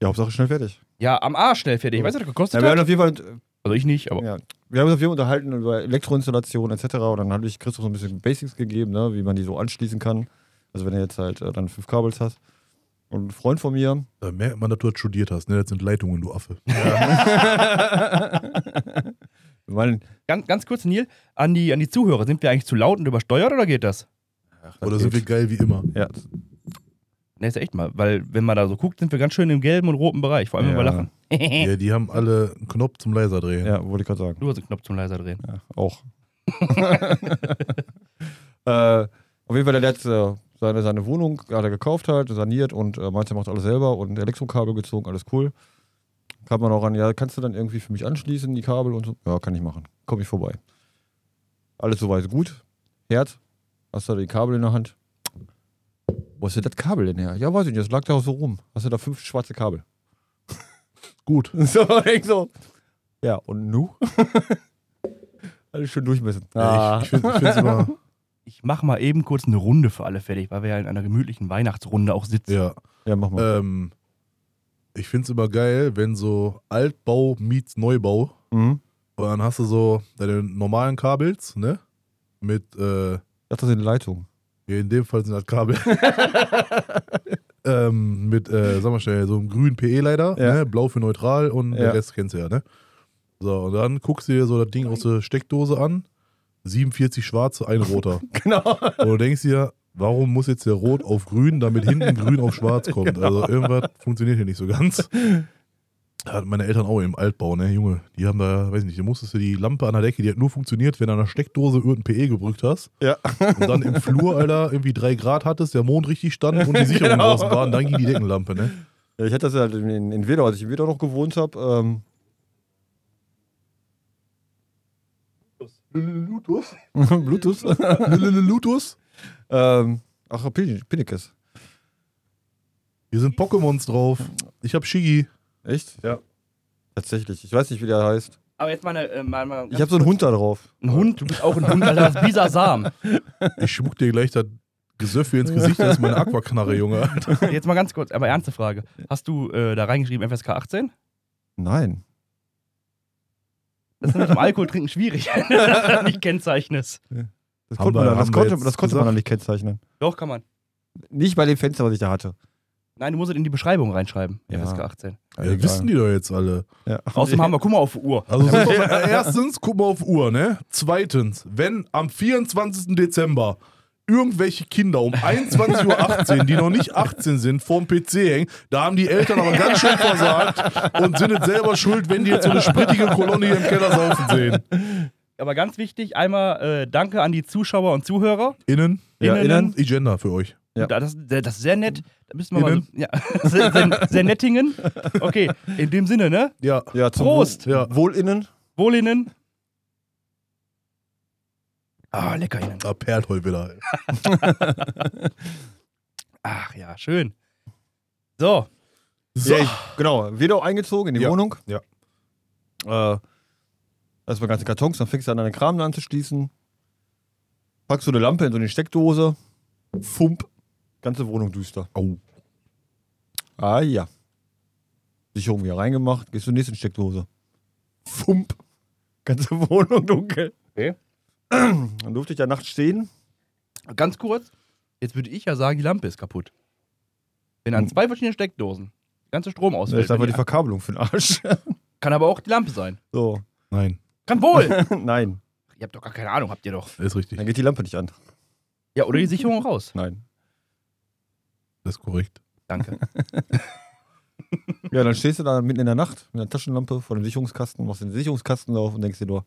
Ja, Hauptsache schnell fertig. Ja, am Arsch schnell fertig. Weißt du, was das gekostet Ja, wir haben hat? auf jeden Fall, Also ich nicht, aber. ja, wir haben uns auf jeden Fall unterhalten über Elektroinstallation etc. Und dann habe ich Christoph so ein bisschen Basics gegeben, ne, wie man die so anschließen kann. Also wenn du jetzt halt äh, dann fünf Kabels hast. Und ein Freund von mir, Da merkt man, dass du das studiert hast. Ne? Das sind Leitungen, du Affe. mein, Ganz, ganz kurz, Neil, an die, an die Zuhörer. Sind wir eigentlich zu laut und übersteuert oder geht das? Oder sind wir geil wie immer? Ja, Ne, ist ja echt mal. Weil, wenn man da so guckt, sind wir ganz schön im gelben und roten Bereich. Vor allem, wenn wir Ja. lachen. Ja, die haben alle einen Knopf zum leiser drehen. ja, wollte ich gerade sagen. Du hast den Knopf zum leiser drehen. Ja, auch. äh, auf jeden Fall, der hat äh, seine, seine Wohnung hat er gekauft halt, saniert und äh, meinte, er macht alles selber und Elektrokabel gezogen, alles cool. Kam man auch an, ja, kannst du dann irgendwie für mich anschließen, die Kabel und so? Ja, kann ich machen. Komm ich vorbei. Alles soweit gut. Herd, hast du da die Kabel in der Hand? Wo ist denn das Kabel denn her? Ja, weiß ich nicht, das lag da auch so rum. Hast du da fünf schwarze Kabel? Gut. So, ich so. Ja, und nu? Alles schön durchmessen. Ja, ich ich finde es immer. Ich mach mal eben kurz eine Runde für alle fertig, weil wir ja in einer gemütlichen Weihnachtsrunde auch sitzen. Ja. Ja, mach mal. Ähm, ich finde es immer geil, wenn so Altbau meets Neubau. Mhm. Und dann hast du so deine normalen Kabels, ne? Mit, äh, Ich dachte, das sind Leitungen. In dem Fall sind das Kabel. ähm, mit, äh, sag mal schnell, so einem grünen PE-Leiter, Ja. ne? blau für neutral und Ja. der Rest kennst du ja, ne? So, und dann guckst du dir so das Ding aus der Steckdose an. 47 schwarze, ein roter. Genau. Und du denkst dir, warum muss jetzt der Rot auf Grün, damit hinten Grün auf Schwarz kommt? Genau. Also irgendwas funktioniert hier nicht so ganz. Hatten meine Eltern auch im Altbau, ne, Junge. Die haben da, weiß nicht, da musstest du die Lampe an der Decke, die hat nur funktioniert, wenn du an der Steckdose irgendein PE gebrückt hast. Ja. Und dann im Flur, Alter, irgendwie drei Grad hattest, der Mond richtig stand und die Sicherung Genau. draußen war, und dann ging die Deckenlampe, ne? ja. Ich hatte das halt in, in Wedau, als ich in Wedau noch gewohnt habe. Ähm, Lutus? Bluetooth. Lutus? ähm, ach, Pin- Pinnekes. Hier sind Pokémons drauf. Ich hab Shigi. Echt? Ja. Tatsächlich. Ich weiß nicht, wie der heißt. Aber jetzt mal, eine, äh, mal, mal Ich habe so einen Hund da drauf. Ein Hund, du bist auch ein Hund, Alter, das ist Bisasam. Ich schmuck dir gleich das Gesöffe ins Gesicht, das ist meine Aquaknarre, Junge. Alter. Jetzt mal ganz kurz, aber ernste Frage. Hast du äh, da reingeschrieben FSK 18? Nein. Das ist mit dem Alkohol trinken schwierig, wenn du das nicht kennzeichnest. Das konnte, wir- man, das konnte, das konnte man dann nicht kennzeichnen. Doch, kann man. Nicht bei dem Fenster, was ich da hatte. Nein, du musst es in die Beschreibung reinschreiben. Ja. FSK 18. Ja, egal. wissen die doch jetzt alle. Ja. Außerdem haben wir, guck mal auf die Uhr. Also so, äh, erstens, guck mal auf Uhr, ne? Zweitens, wenn am 24. Dezember irgendwelche Kinder um 21.18 Uhr, die noch nicht 18 sind, vorm PC hängen, da haben die Eltern aber ganz schön versagt und sind jetzt selber schuld, wenn die jetzt so eine sprittige Kolonne hier im Keller saufen sehen. Aber ganz wichtig, einmal äh, danke an die Zuschauer und Zuhörer. Innen, Ja, Innen. innen. ich gender für euch. Ja. Da- Das, das ist sehr nett. Da müssen wir mal so, ja, sehr, sehr, sehr nettingen. Okay, in dem Sinne, ne? Ja, Ja, zum Prost. Wohl, Ja. Wohlinnen. Wohl innen. Ah, lecker innen. perlt heute wieder. ey. Ach ja, schön. So, So, Ja, ich, genau. Wieder eingezogen in die Ja, Wohnung. ja. Äh, erstmal ganze Kartons, dann fängst du an, deine Kram anzuschließen. Packst du eine Lampe in so eine Steckdose. Fump. Ganze Wohnung düster. Au. Ah ja. Sicherung wieder reingemacht. Gehst zur nächsten Steckdose. Fump. Ganze Wohnung dunkel. Okay. Dann durfte ich da nachts stehen. ganz kurz. Jetzt würde ich ja sagen, die Lampe ist kaputt. Wenn an zwei verschiedenen Steckdosen der ganze Strom Das ausfällt. ist einfach die- Verkabelung für den Arsch. kann aber auch die Lampe sein. So. Nein, Kann wohl. Nein. ihr habt doch gar keine Ahnung, habt ihr doch. ist richtig. Dann geht die Lampe nicht an. Ja, oder die Sicherung raus. Nein. Das ist korrekt. Danke. Ja, dann stehst du da mitten in der Nacht mit einer Taschenlampe vor dem Sicherungskasten, machst den Sicherungskasten auf und denkst dir nur,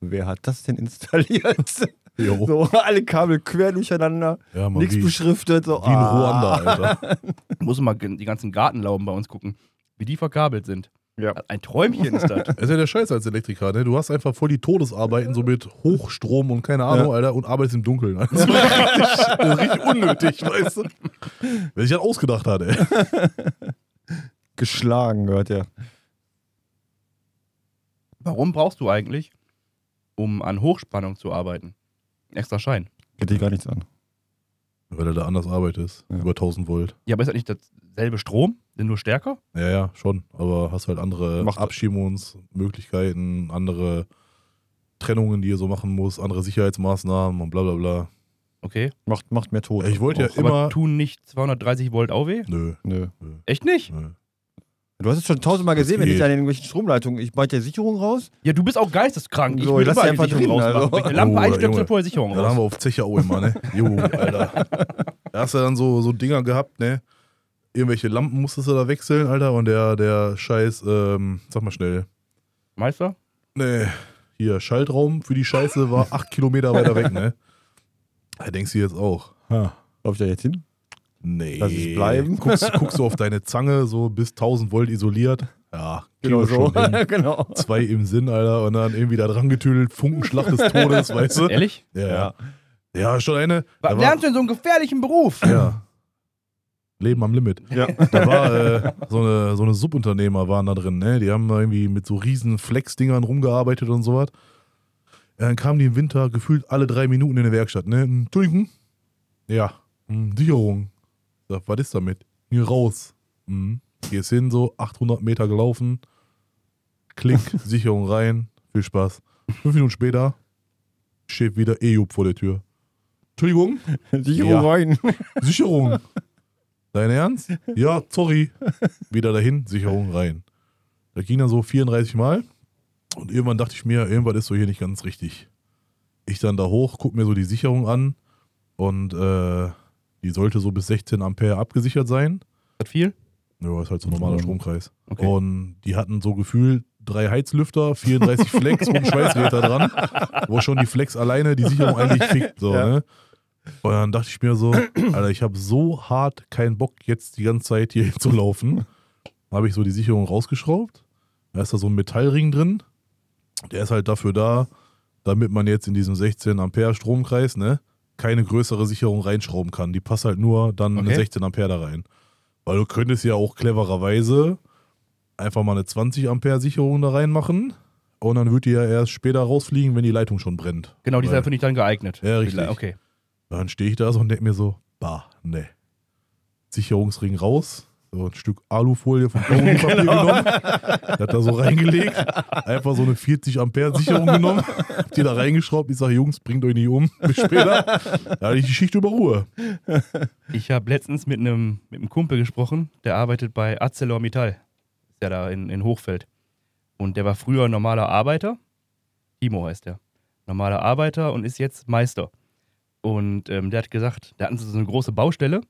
wer hat das denn installiert? Jo. so, alle Kabel quer durcheinander, Ja, man, nichts wie, wie beschriftet. So, in ah. Ruanda, Alter. Muss mal die ganzen Gartenlauben bei uns gucken, wie die verkabelt sind. Ja. Ein Träumchen ist das. Das ist ja der Scheiß als Elektriker, ne? Du hast einfach voll die Todesarbeiten, so mit Hochstrom und keine Ahnung, Ja. Alter, und arbeitest im Dunkeln. Das ist richtig, das ist richtig unnötig, weißt du? Wer sich das ausgedacht hat, ey. Geschlagen gehört ja. Warum brauchst du eigentlich, um an Hochspannung zu arbeiten, extra Schein? Geht dir gar nichts an. Weil er da anders arbeitet, Ja. über 1000 Volt. Ja, aber ist das nicht dasselbe Strom, denn nur stärker? Ja, ja, schon. Aber hast halt andere Macht- Abschiebungsmöglichkeiten, andere Trennungen, die ihr so machen muss, andere Sicherheitsmaßnahmen und bla bla bla. Okay. Macht, macht mehr Tod. Ich wollte ja immer- Aber tun nicht 230 Volt auch weh? Nö, Nö. Echt nicht? nö. Du hast es schon tausendmal gesehen, wenn ich an irgendwelchen Stromleitungen, ich meinte Sicherung raus. Ja, du bist auch geisteskrank. Ich So, will ich lass überall die die einfach Sicherung drin, rausmachen. also. Wenn Lampe Oh, einstöpsel, Junge. vorher Sicherung Ja, da haben raus. wir auf Zecher auch immer, ne? Jo, Alter. Da hast du dann so, so Dinger gehabt, ne? Irgendwelche Lampen musstest du da wechseln, Alter. Und der, der Scheiß, ähm, sag mal schnell. Meister? Ne, hier, Schaltraum für die Scheiße war acht Kilometer weiter weg, ne? Da denkst du jetzt auch. Ha. Lauf ich da jetzt hin? Nee. Lass es bleiben. Guckst, guckst du auf deine Zange, so bis 1000 Volt isoliert. Ja, Genau so. genau. Zwei im Sinn, Alter. Und dann irgendwie da dran getüdelt, Funkenschlag des Todes, weißt du? Ehrlich? Ja, ja. Ja, schon eine. Was lernst du in so einem gefährlichen Beruf? Ja. Leben am Limit. Ja. Da war äh, so, eine, so eine Subunternehmer waren da drin, ne? Die haben da irgendwie mit so riesen Flex-Dingern rumgearbeitet und sowas. Ja, dann kamen die im Winter gefühlt alle drei Minuten in die Werkstatt, ne? Entschuldigung. Ja. Hm, Sicherung. Sag, was ist damit? Hier raus. Hm. Gehst hin, so 800 Meter gelaufen. Klick, Sicherung rein. Viel Spaß. Fünf Minuten später steht wieder EJUB vor der Tür. Entschuldigung. Sicherung Ja. rein. Sicherung. Dein Ernst? Ja, sorry. Wieder dahin, Sicherung rein. Das ging dann so 34 Mal. Und irgendwann dachte ich mir, irgendwas ist so hier nicht ganz richtig. Ich dann da hoch, guck mir so die Sicherung an. Und äh, die sollte so bis 16 Ampere abgesichert sein. Das viel? Ja, ist halt so ein normaler Mhm. Stromkreis. Okay. Und die hatten so gefühlt drei Heizlüfter, 34 Flex und Schweißräder dran, wo schon die Flex alleine die Sicherung eigentlich fickt. So, Ja. ne? Und dann dachte ich mir so, Alter, ich habe so hart keinen Bock, jetzt die ganze Zeit hier zu laufen. Habe ich so die Sicherung rausgeschraubt. Da ist da so ein Metallring drin. Der ist halt dafür da, damit man jetzt in diesem 16 Ampere Stromkreis, ne, keine größere Sicherung reinschrauben kann. Die passt halt nur dann eine Okay. 16 Ampere da rein. Weil du könntest ja auch clevererweise einfach mal eine 20 Ampere Sicherung da reinmachen und dann wird die ja erst später rausfliegen, wenn die Leitung schon brennt. Genau, die ist dafür nicht dann geeignet. Ja, richtig. Okay. Dann stehe ich da so und denke mir so, bah, ne. Sicherungsring raus, so ein Stück Alufolie vom Kaugummipapier genommen, hat da so reingelegt, einfach so eine 40 Ampere Sicherung genommen, hab die da reingeschraubt. Ich sage, Jungs, bringt euch nicht um, bis später. Da hatte ich die Schicht über Ruhe. Ich habe letztens mit einem mit einem Kumpel gesprochen, der arbeitet bei ArcelorMittal. Ist ja da in, in Hochfeld. Und der war früher normaler Arbeiter. Timo heißt der. Normaler Arbeiter und ist jetzt Meister. Und ähm, der hat gesagt, der hatten so eine große Baustelle.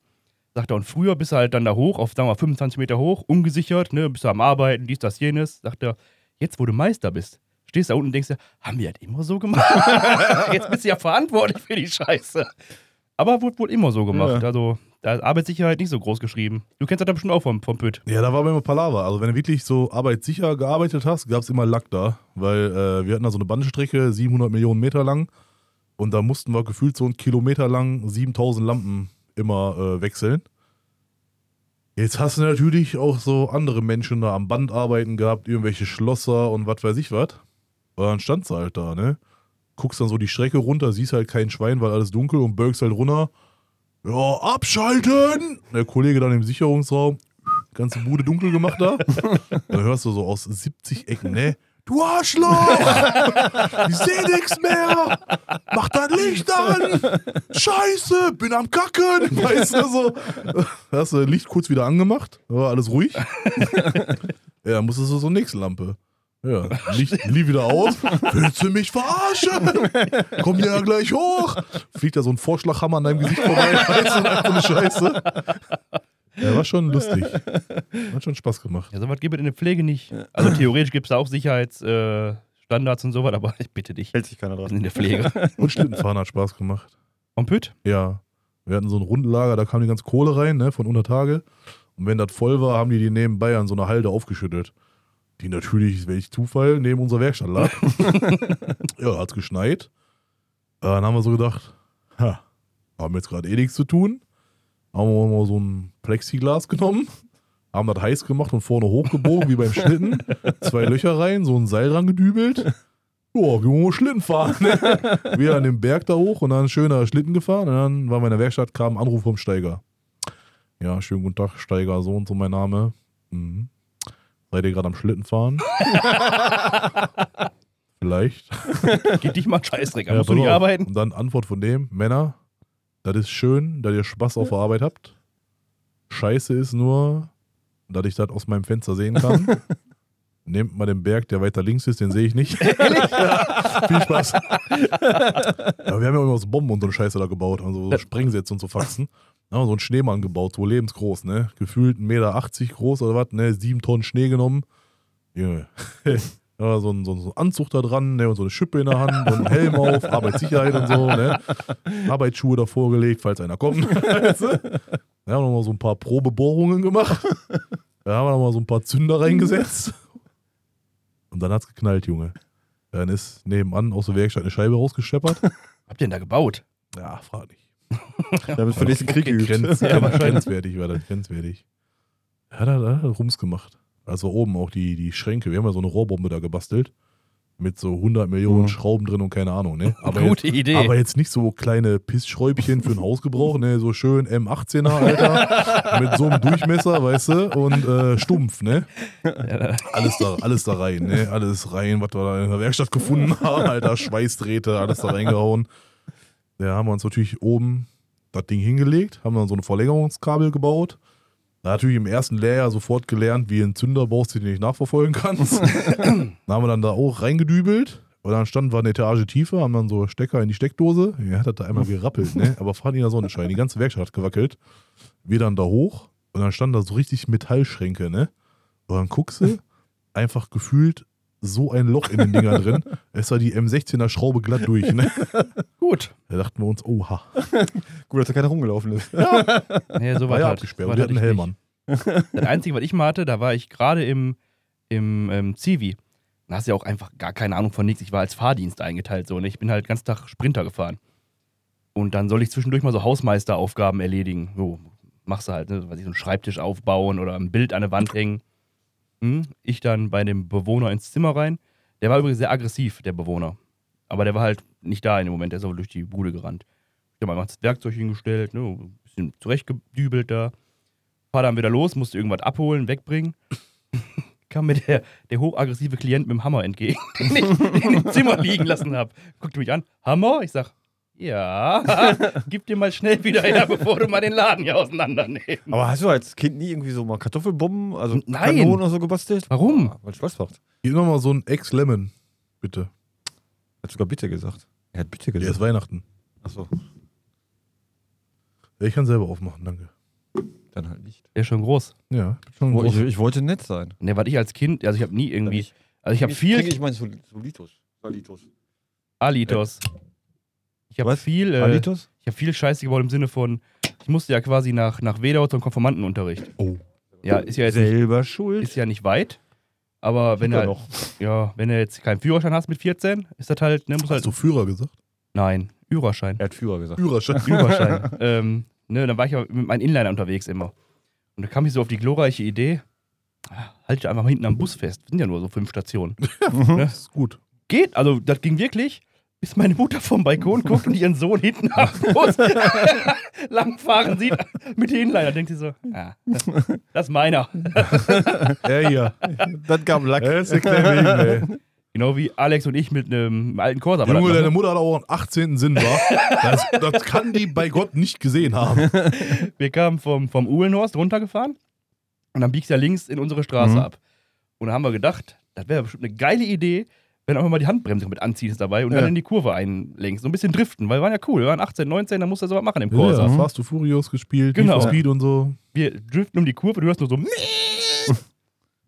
Sagt er, und früher bist du halt dann da hoch, auf sagen wir 25 Meter hoch, ungesichert, ne, bist du am Arbeiten, dies, das, jenes. Sagt er, jetzt wo du Meister bist, stehst da unten und denkst dir, haben wir das immer so gemacht? jetzt bist du ja verantwortlich für die Scheiße. Aber wurde wohl immer so gemacht. Ja. Also, da ist Arbeitssicherheit nicht so groß geschrieben. Du kennst das dann bestimmt auch vom, vom Pütt. Ja, da war immer Palaver. Also wenn du wirklich so arbeitssicher gearbeitet hast, gab es immer Lack da. Weil äh, wir hatten da so eine Bandstrecke, 700 Millionen Meter lang. Und da mussten wir gefühlt so einen Kilometer lang 7000 Lampen immer äh, wechseln. Jetzt hast du natürlich auch so andere Menschen da am Band arbeiten gehabt, irgendwelche Schlosser und was weiß ich was. Und dann standst du halt da, ne? Guckst dann so die Strecke runter, siehst halt kein Schwein, weil alles dunkel und bölkst halt runter. Ja, abschalten! Der Kollege dann im Sicherungsraum, ganze Bude dunkel gemacht da. Dann hörst du so aus 70 Ecken, ne? Du Arschloch! Ich seh nix mehr! Mach dein Licht an! Scheiße, bin am Kacken! Weißt du so? Hast du Licht kurz wieder angemacht, war alles ruhig. Ja, dann musstest du so nächste Lampe. Ja, Licht lief wieder aus. Willst du mich verarschen? Komm ja gleich hoch. Fliegt da so ein Vorschlaghammer an deinem Gesicht vorbei. Weißt du, einfach eine Scheiße. Ja, war schon lustig. Hat schon Spaß gemacht. Ja, sowas gibt es in der Pflege nicht. Also theoretisch gibt es da auch Sicherheitsstandards äh, und sowas, aber ich bitte dich, Hält sich keiner dran. in der Pflege. Und Schlittenfahren hat Spaß gemacht. Vom Pütt? Ja. Wir hatten so ein Rundenlager, da kam die ganze Kohle rein, ne, von unter Tage. Und wenn das voll war, haben die die nebenbei an so einer Halde aufgeschüttet. Die natürlich, welch Zufall, neben unserer Werkstatt lag. ja, hat's geschneit. Äh, Dann haben wir so gedacht, ha, haben jetzt gerade eh nichts zu tun. Haben wir mal so ein Plexiglas genommen, haben das heiß gemacht und vorne hochgebogen, wie beim Schlitten. Zwei Löcher rein, so ein Seil dran gedübelt. Ja, gehen wir mal Schlitten fahren. Wir an dem Berg da hoch und dann schöner Schlitten gefahren. Und dann waren wir in der Werkstatt, kam ein Anruf vom Steiger. Ja, schönen guten Tag, Steiger, so und so mein Name. Mhm. Seid ihr gerade am Schlitten fahren? Vielleicht. Geht dich mal einen Scheißdreck an. Ja, Musst du nicht arbeiten? Und dann Antwort von dem, Männer, das ist schön, dass ihr Spaß auf der Arbeit habt. Scheiße ist nur, dass ich das aus meinem Fenster sehen kann. Nehmt mal den Berg, der weiter links ist, den sehe ich nicht. ja, viel Spaß. ja, wir haben ja immer so Bomben und so eine Scheiße da gebaut, also so Sprengsätze und so Faxen. Wir so einen Schneemann gebaut, so lebensgroß, ne? Gefühlt 1,80 Meter groß oder was, ne? Sieben Tonnen Schnee genommen. Junge. Ja, so ein, so ein Anzug da dran, ne, und so eine Schippe in der Hand und einen Helm auf, Arbeitssicherheit und so, ne? Arbeitsschuhe davor gelegt, falls einer kommt. Weißt du? Haben wir noch mal so ein paar Probebohrungen gemacht. Da haben wir noch mal so ein paar Zünder reingesetzt. Und dann hat's geknallt, Junge. Dann ist nebenan aus der Werkstatt eine Scheibe rausgescheppert. Habt ihr denn da gebaut? Ja, frag nicht. Da haben wir für nächsten Krieg geübt. Grenz, Grenz, grenzwertig war das, grenzwertig. Ja, da hat er Rums gemacht. Also oben auch die, die Schränke. Wir haben ja so eine Rohrbombe da gebastelt. Mit so 100 Millionen Mhm. Schrauben drin und keine Ahnung, ne? Aber Gute jetzt, Idee. Aber jetzt nicht so kleine Pissschräubchen für ein Hausgebrauch, ne? So schön M18er, Alter. mit so einem Durchmesser, weißt du? Und äh, stumpf, ne? Alles da, alles da rein, ne? Alles rein, was wir da in der Werkstatt gefunden haben, Alter. Schweißdrähte, alles da reingehauen. Da haben wir uns natürlich oben das Ding hingelegt, haben dann so eine Verlängerungskabel gebaut. Da natürlich im ersten Lehrjahr sofort gelernt, wie einen Zünder baust, den du nicht nachverfolgen kannst. dann haben wir dann da auch reingedübelt. Und dann standen wir eine Etage tiefer, haben dann so Stecker in die Steckdose. Ja, hat das da einmal gerappelt, ne? Aber fahren in der Sonnenschein. Die ganze Werkstatt hat gewackelt. Wir dann da hoch. Und dann standen da so richtig Metallschränke, ne? Und dann guckst du, einfach gefühlt so ein Loch in den Dingern drin. Es war die M16er Schraube glatt durch, ne? Gut. Da dachten wir uns, oha. Gut, dass da keiner rumgelaufen ist. Nee, so War weit ja hat- abgesperrt. so wir hatte hatten Helm nicht. an. Das Einzige, was ich mal hatte, da war ich gerade im, im ähm, Zivi. Da hast du ja auch einfach gar keine Ahnung von nichts. Ich war als Fahrdienst eingeteilt so. Ne? Ich bin halt ganz Tag Sprinter gefahren. Und dann soll ich zwischendurch mal so Hausmeisteraufgaben erledigen. So, machst du halt, ne? weiß ich, so einen Schreibtisch aufbauen oder ein Bild an der Wand hängen. Hm? Ich dann bei dem Bewohner ins Zimmer rein. Der war übrigens sehr aggressiv, der Bewohner. Aber der war halt nicht da in dem Moment, der ist aber durch die Bude gerannt. Ich habe einfach das Werkzeug hingestellt, ne? ein bisschen zurechtgedübelt da. Fahr dann wieder los, musste irgendwas abholen, wegbringen. Kam mir der, der hochaggressive Klient mit dem Hammer entgegen, den ich dem Zimmer liegen lassen habe. Guckte mich an, Hammer? Ich sag, ja, gib dir mal schnell wieder her, bevor du mal den Laden hier auseinandernimmst. Aber hast du als Kind nie irgendwie so mal Kartoffelbomben, also Nein. Kanonen oder so gebastelt? Warum? Ah, weil Spaß macht. Gib nochmal so ein Ex-Lemon, bitte. Hat sogar bitte gesagt. Er hat bitte Der ist gesagt. Weihnachten. Achso, Ja, ich kann selber aufmachen, danke. dann halt nicht. Der ist schon groß. Ja, schon Oh, ich, groß. ich wollte nett sein. Ne, was ich als Kind, also ich habe nie irgendwie, Ich- also ich habe viel ich meine Sol Solitos. Solitos. Alitos. Ich habe viel, äh, Alitos? ich habe viel Scheiße gebaut im Sinne von, ich musste ja quasi nach, nach Wedau zum Konformantenunterricht. Oh. Ja, ist ja jetzt nicht, Selber schuld. ist ja nicht weit. Aber wenn er, noch. ja, wenn du jetzt keinen Führerschein hast mit 14, ist das halt, ne, muss halt, Hast du Führer gesagt? nein, Führerschein. Er hat Führer gesagt. Führerschein. Führerschein. ähm, ne, dann war ich ja mit meinem Inliner unterwegs immer. Und da kam ich so auf die glorreiche Idee, ah, halt dich einfach mal hinten am Bus fest. Sind ja nur so fünf Stationen. Das ist gut. Geht, also das ging wirklich, bis meine Mutter vom Balkon guckt und ihren Sohn hinten am langfahren sieht mit den Inliner. Denkt sie so, ah, das, das ist meiner. Ja, hier. Dann kam Lack. Er ist ey. Genau wie Alex und ich mit einem alten Corsa. das Junge, deine ne? Mutter hat auch einen 18. Sinn, war. Das, das kann die bei Gott nicht gesehen haben. Wir kamen vom, vom Uhlenhorst runtergefahren und dann biegst du ja links in unsere Straße Mhm. ab. Und da haben wir gedacht, das wäre bestimmt eine geile Idee, wenn du einfach mal die Handbremse mit anziehst dabei und Ja. dann in die Kurve einlenkst. So ein bisschen driften, weil wir waren ja cool. Wir waren 18, 19, dann musst du sowas machen im Corsa. Ja, Fast to Furious gespielt, Genau. Need Speed und so. Wir driften um die Kurve, du hörst nur so.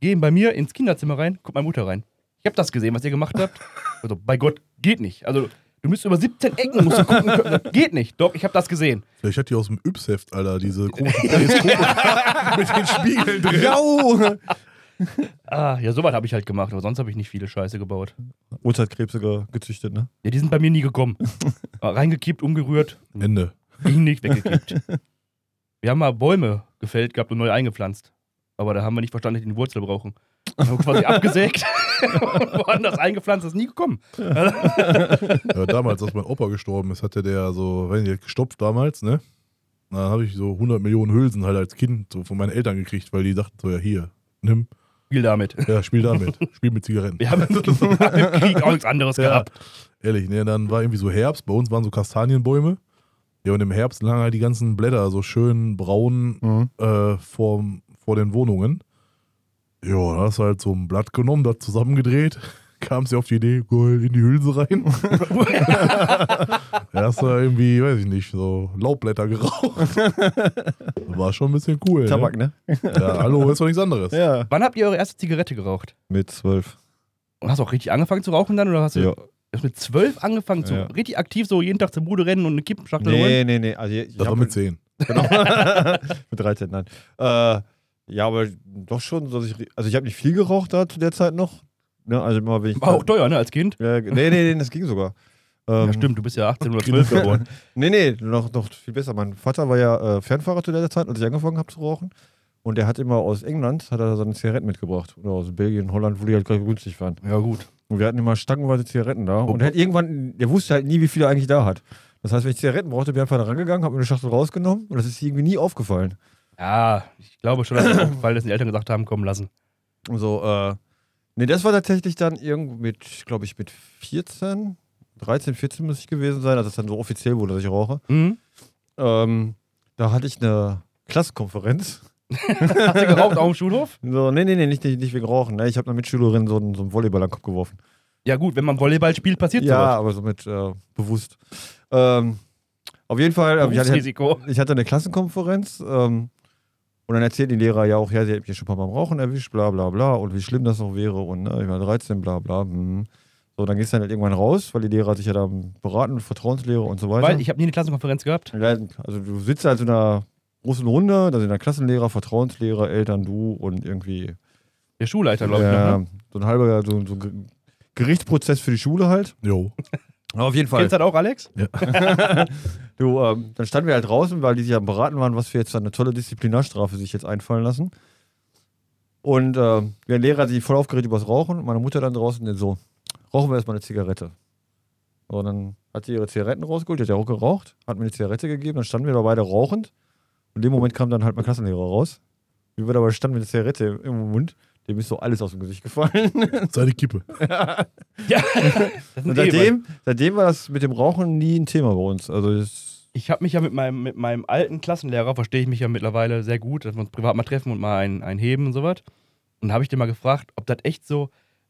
Gehen bei mir ins Kinderzimmer rein, guckt meine Mutter rein. Ich habe das gesehen, was ihr gemacht habt. Also, bei Gott, geht nicht. Also, du müsst über 17 Ecken musst du gucken können. Geht nicht. Doch, ich habe das gesehen. Vielleicht hat die aus dem Yps-Heft, Alter, diese komischen mit den Spiegeln drin. Jau! Ah, ja, sowas habe ich halt gemacht, aber sonst habe ich nicht viele Scheiße gebaut. Urzeitkrebse ge gezüchtet, ne? Ja, die sind bei mir nie gekommen. Reingekippt, umgerührt, Ende. ging nicht, weggekippt. Wir haben mal Bäume gefällt gehabt und neu eingepflanzt. Aber da haben wir nicht verstanden, dass die eine Wurzel brauchen. Wir haben quasi abgesägt und woanders eingepflanzt, ist nie gekommen. Ja, damals, als mein Opa gestorben ist, hatte der so, weiß nicht, gestopft damals, ne? Dann habe ich so 100 Millionen Hülsen halt als Kind so von meinen Eltern gekriegt, weil die dachten so, ja, hier, nimm, Spiel damit. ja, spiel damit, spiel mit Zigaretten. Wir haben im Krieg auch nichts anderes Ja, gehabt. ehrlich, ne? Dann war irgendwie so Herbst, bei uns waren so Kastanienbäume. Ja, und im Herbst lagen halt die ganzen Blätter so schön braun Mhm. äh, vor, vor den Wohnungen. Ja, da hast du halt so ein Blatt genommen, das zusammengedreht, kam sie auf die Idee, geil, in die Hülse rein. da hast du irgendwie, weiß ich nicht, so Laubblätter geraucht. War schon ein bisschen cool. Tabak, Ne? ne? Ja, hallo, ist doch nichts anderes. Ja. Wann habt ihr eure erste Zigarette geraucht? Mit zwölf. Und hast du auch richtig angefangen zu rauchen dann? Oder hast du Ja. hast mit zwölf angefangen, zu, Ja. richtig aktiv so jeden Tag zur Bude rennen und eine Kippenschachtel holen? Nee, nee, nee. Also ich, ich Das war mit 10. Genau. mit 13, nein. Äh, ja, aber doch schon, so, dass ich, also ich habe nicht viel geraucht da zu der Zeit noch. Ne, also immer wenn ich. War auch teuer, ne, als Kind? Ja, nee, nee, nee, das ging sogar. Ähm, Ja, stimmt, du bist ja 18 oder 12 geboren. Nee, nee, noch, noch viel besser. Mein Vater war ja äh, Fernfahrer zu der Zeit, als ich angefangen habe zu rauchen. Und der hat immer aus England hat er seine Zigaretten mitgebracht. Oder aus Belgien, Holland, wo die halt gerade günstig waren. Ja, gut. Und wir hatten immer stangenweise Zigaretten da. Und er hat irgendwann, der wusste halt nie, wie viel er eigentlich da hat. Das heißt, wenn ich Zigaretten brauchte, bin ich einfach da rangegangen, habe mir eine Schachtel rausgenommen und das ist irgendwie nie aufgefallen. Ja, ich glaube schon, dass es aufgefallen ist, die Eltern gesagt haben, komm, lassen. Und so, äh, nee, das war tatsächlich dann irgendwo mit, glaube ich, mit 14, 13, 14 muss ich gewesen sein, als es dann so offiziell wurde, dass ich rauche. Mhm. Ähm, da hatte ich eine Klassenkonferenz. Hast du geraucht auf dem Schulhof? So, nee, nee, nee, nicht, nicht, nicht wegen Rauchen. Ne? Ich habe einer Mitschülerin so einen, so einen Volleyball an den Kopf geworfen. Ja, gut, wenn man Volleyball spielt, passiert Ja, sowas. aber so mit äh, bewusst. Ähm, auf jeden Fall, äh, ich, hatte, ich hatte eine Klassenkonferenz ähm, und dann erzählt die Lehrer ja auch, ja, sie hat mich schon ein paar Mal beim Rauchen erwischt, bla bla bla und wie schlimm das noch wäre und ne, ich war 13, bla bla. Hm. So, dann gehst du dann halt irgendwann raus, weil die Lehrer sich ja da beraten, Vertrauenslehre und so weiter. Weil ich habe nie eine Klassenkonferenz gehabt. Ja, Also du sitzt halt in einer großen Runde, da sind der Klassenlehrer, Vertrauenslehrer, Eltern, du und irgendwie Der Schulleiter, glaube ich. ja, Noch, ne? so ein halber so, so ein Gerichtsprozess für die Schule halt. Jo. Auf jeden Fall. Kennst du das auch, Alex? Du, ähm, dann standen wir halt draußen, weil die sich am Beraten waren, was für jetzt eine tolle Disziplinarstrafe sich jetzt einfallen lassen. Und ähm, der Lehrer hat sich voll aufgeregt über das Rauchen und meine Mutter dann draußen und so, rauchen wir erstmal eine Zigarette. So, und dann hat sie ihre Zigaretten rausgeholt, die hat ja auch geraucht, hat mir eine Zigarette gegeben, dann standen wir da beide rauchend. Und in dem Moment kam dann halt mein Klassenlehrer raus. wie wir da aber standen mit der Zigarette im Mund, dem ist so alles aus dem Gesicht gefallen. Seine Kippe. Ja, sind Und seitdem, seitdem war das mit dem Rauchen nie ein Thema bei uns. Also Ich habe mich ja mit meinem, mit meinem alten Klassenlehrer, verstehe ich mich ja mittlerweile sehr gut, dass wir uns privat mal treffen und mal ein, ein heben und sowas. Und da habe ich den mal gefragt, ob das echt so,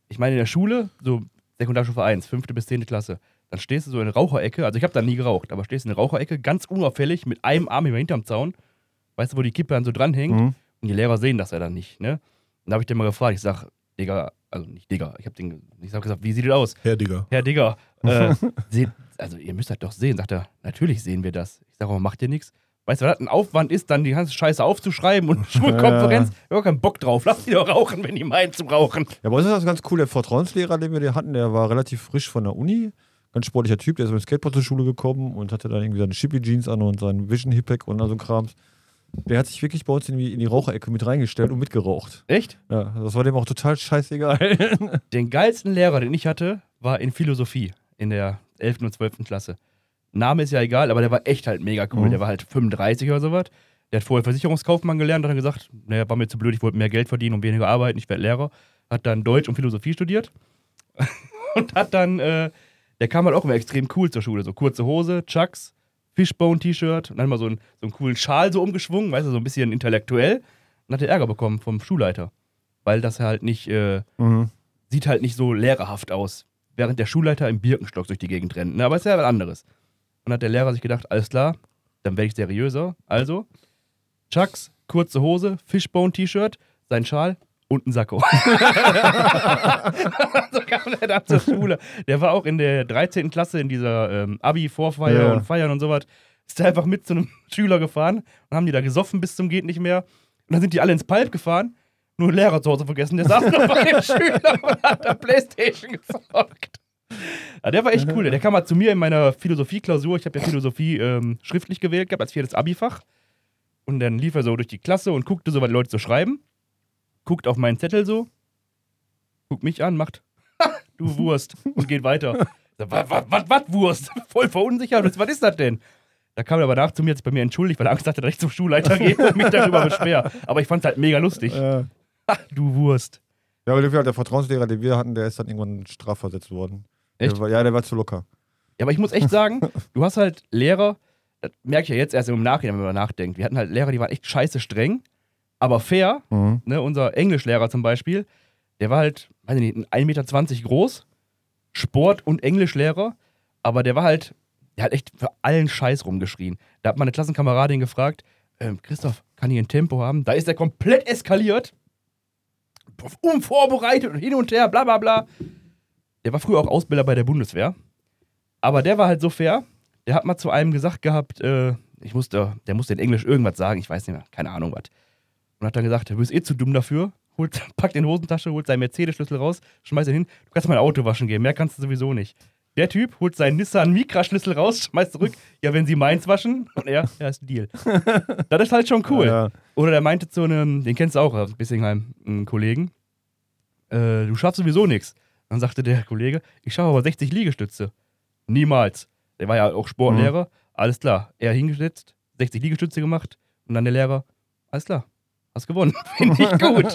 ich meine in der Schule, so Sekundarstufe 1, fünfte bis zehnte Klasse, dann stehst du so in der Raucherecke, also ich habe da nie geraucht, aber stehst in der Raucherecke, ganz unauffällig, mit einem Arm über hinterm Zaun, weißt du, wo die Kippe dann so dranhängt Mhm. und die Lehrer sehen das ja dann nicht, ne? Da habe ich den mal gefragt, ich sag, Digga, also nicht Digga, ich habe den, ich hab gesagt, wie sieht das aus? Herr Digger. Herr Digger, äh, seht, also ihr müsst das doch sehen. Sagt er, natürlich sehen wir das. Ich sage, aber macht ihr nichts? Weißt du, was das ein Aufwand ist, dann die ganze Scheiße aufzuschreiben und Schulkonferenz? Ich habe keinen Bock drauf. Lasst die doch rauchen, wenn die meinen zu rauchen. ja, bei uns ist das ganz cool. Der Vertrauenslehrer, den wir den hatten, der war relativ frisch von der Uni. Ganz sportlicher Typ, der ist mit dem Skateboard zur Schule gekommen und hatte dann irgendwie seine Shippy-Jeans an und seinen Vision Hip und all so Krams. Der hat sich wirklich bei uns in die, in die Raucherecke mit reingestellt und mitgeraucht. Echt? Ja, das war dem auch total scheißegal. Den geilsten Lehrer, den ich hatte, war in Philosophie in der 11. und 12. Klasse. Name ist ja egal, aber der war echt halt mega cool. Mhm. Der war halt 35 oder sowas. Der hat vorher Versicherungskaufmann gelernt, hat dann gesagt, naja, war mir zu blöd, ich wollte mehr Geld verdienen und weniger arbeiten, ich werde Lehrer. Hat dann Deutsch und Philosophie studiert und hat dann, äh, der kam halt auch immer extrem cool zur Schule. So kurze Hose, Chucks, Fishbone-T-Shirt und dann mal so einen, so einen coolen Schal so umgeschwungen, weißt du, so ein bisschen intellektuell. Und hat er Ärger bekommen vom Schulleiter. Weil das halt nicht, äh, mhm. sieht halt nicht so lehrerhaft aus, während der Schulleiter im Birkenstock durch die Gegend rennt. Ne? Aber ist ja was anderes. Und dann hat der Lehrer sich gedacht, alles klar, dann werde ich seriöser. Also, Chucks, kurze Hose, Fishbone-T-Shirt, sein Schal und ein Sakko. so kam der dann zur Schule. Der war auch in der 13. Klasse in dieser ähm, Abi-Vorfeier Ja. und Feiern und sowas. Ist da einfach mit zu einem Schüler gefahren und haben die da gesoffen bis zum geht nicht mehr. Und dann sind die alle ins Palp gefahren. Nur den Lehrer zu Hause vergessen. Der saß noch bei dem Schüler und hat da Playstation gezockt. Ja, der war echt cool. Der kam mal zu mir in meiner Philosophie-Klausur. Ich habe ja Philosophie ähm, schriftlich gewählt gehabt als viertes Abi-Fach. Und dann lief er so durch die Klasse und guckte so, was die Leute so schreiben. Guckt auf meinen Zettel so. Guckt mich an, macht, "Ha, du Wurst. Und geht weiter. Was, was, was, was Wurst? Voll verunsichert. Was ist das denn? Da kam er aber nach zu mir, hat sich bei mir entschuldigt, weil er Angst hatte, dass ich zum Schulleiter gehe und mich darüber beschwer. Aber ich fand es halt mega lustig. Äh, Ha, du Wurst. ja, aber der, der Vertrauenslehrer, den wir hatten, der ist dann irgendwann strafversetzt worden. Echt? Der war, ja, der war zu locker. Ja, aber ich muss echt sagen, du hast halt Lehrer, das merke ich ja jetzt erst im Nachhinein, wenn man nachdenkt. Wir hatten halt Lehrer, die waren echt scheiße streng, aber fair. Mhm. Ne, unser Englischlehrer zum Beispiel, der war halt, weiß ich nicht, 1,20 Meter groß, Sport- und Englischlehrer, aber der war halt, der hat echt für allen Scheiß rumgeschrien. Da hat meine Klassenkameradin gefragt, ähm, Christoph, kann ich ein Tempo haben? Da ist er komplett eskaliert, unvorbereitet und hin und her, bla bla bla. Der war früher auch Ausbilder bei der Bundeswehr, aber der war halt so fair, der hat mal zu einem gesagt gehabt, äh, ich musste, der musste in Englisch irgendwas sagen, ich weiß nicht mehr, keine Ahnung was. Und hat dann gesagt, du bist eh zu dumm dafür. Holt, packt in die Hosentasche, holt seinen Mercedes-Schlüssel raus, schmeißt ihn hin. Du kannst mein Auto waschen gehen, mehr kannst du sowieso nicht. Der Typ holt seinen Nissan Micra-Schlüssel raus, schmeißt zurück. Ja, wenn sie meins waschen. Und er, ja, ist ein Deal. das ist halt schon cool. Ja, Oder der meinte zu einem, den kennst du auch aus Bissingheim, einen Kollegen, äh, du schaffst sowieso nichts. Dann sagte der Kollege, ich schaffe aber 60 Liegestütze. Niemals. Der war ja auch Sportlehrer. Alles klar. Er hingesetzt, 60 Liegestütze gemacht und dann der Lehrer, alles klar, hast gewonnen. Finde ich gut.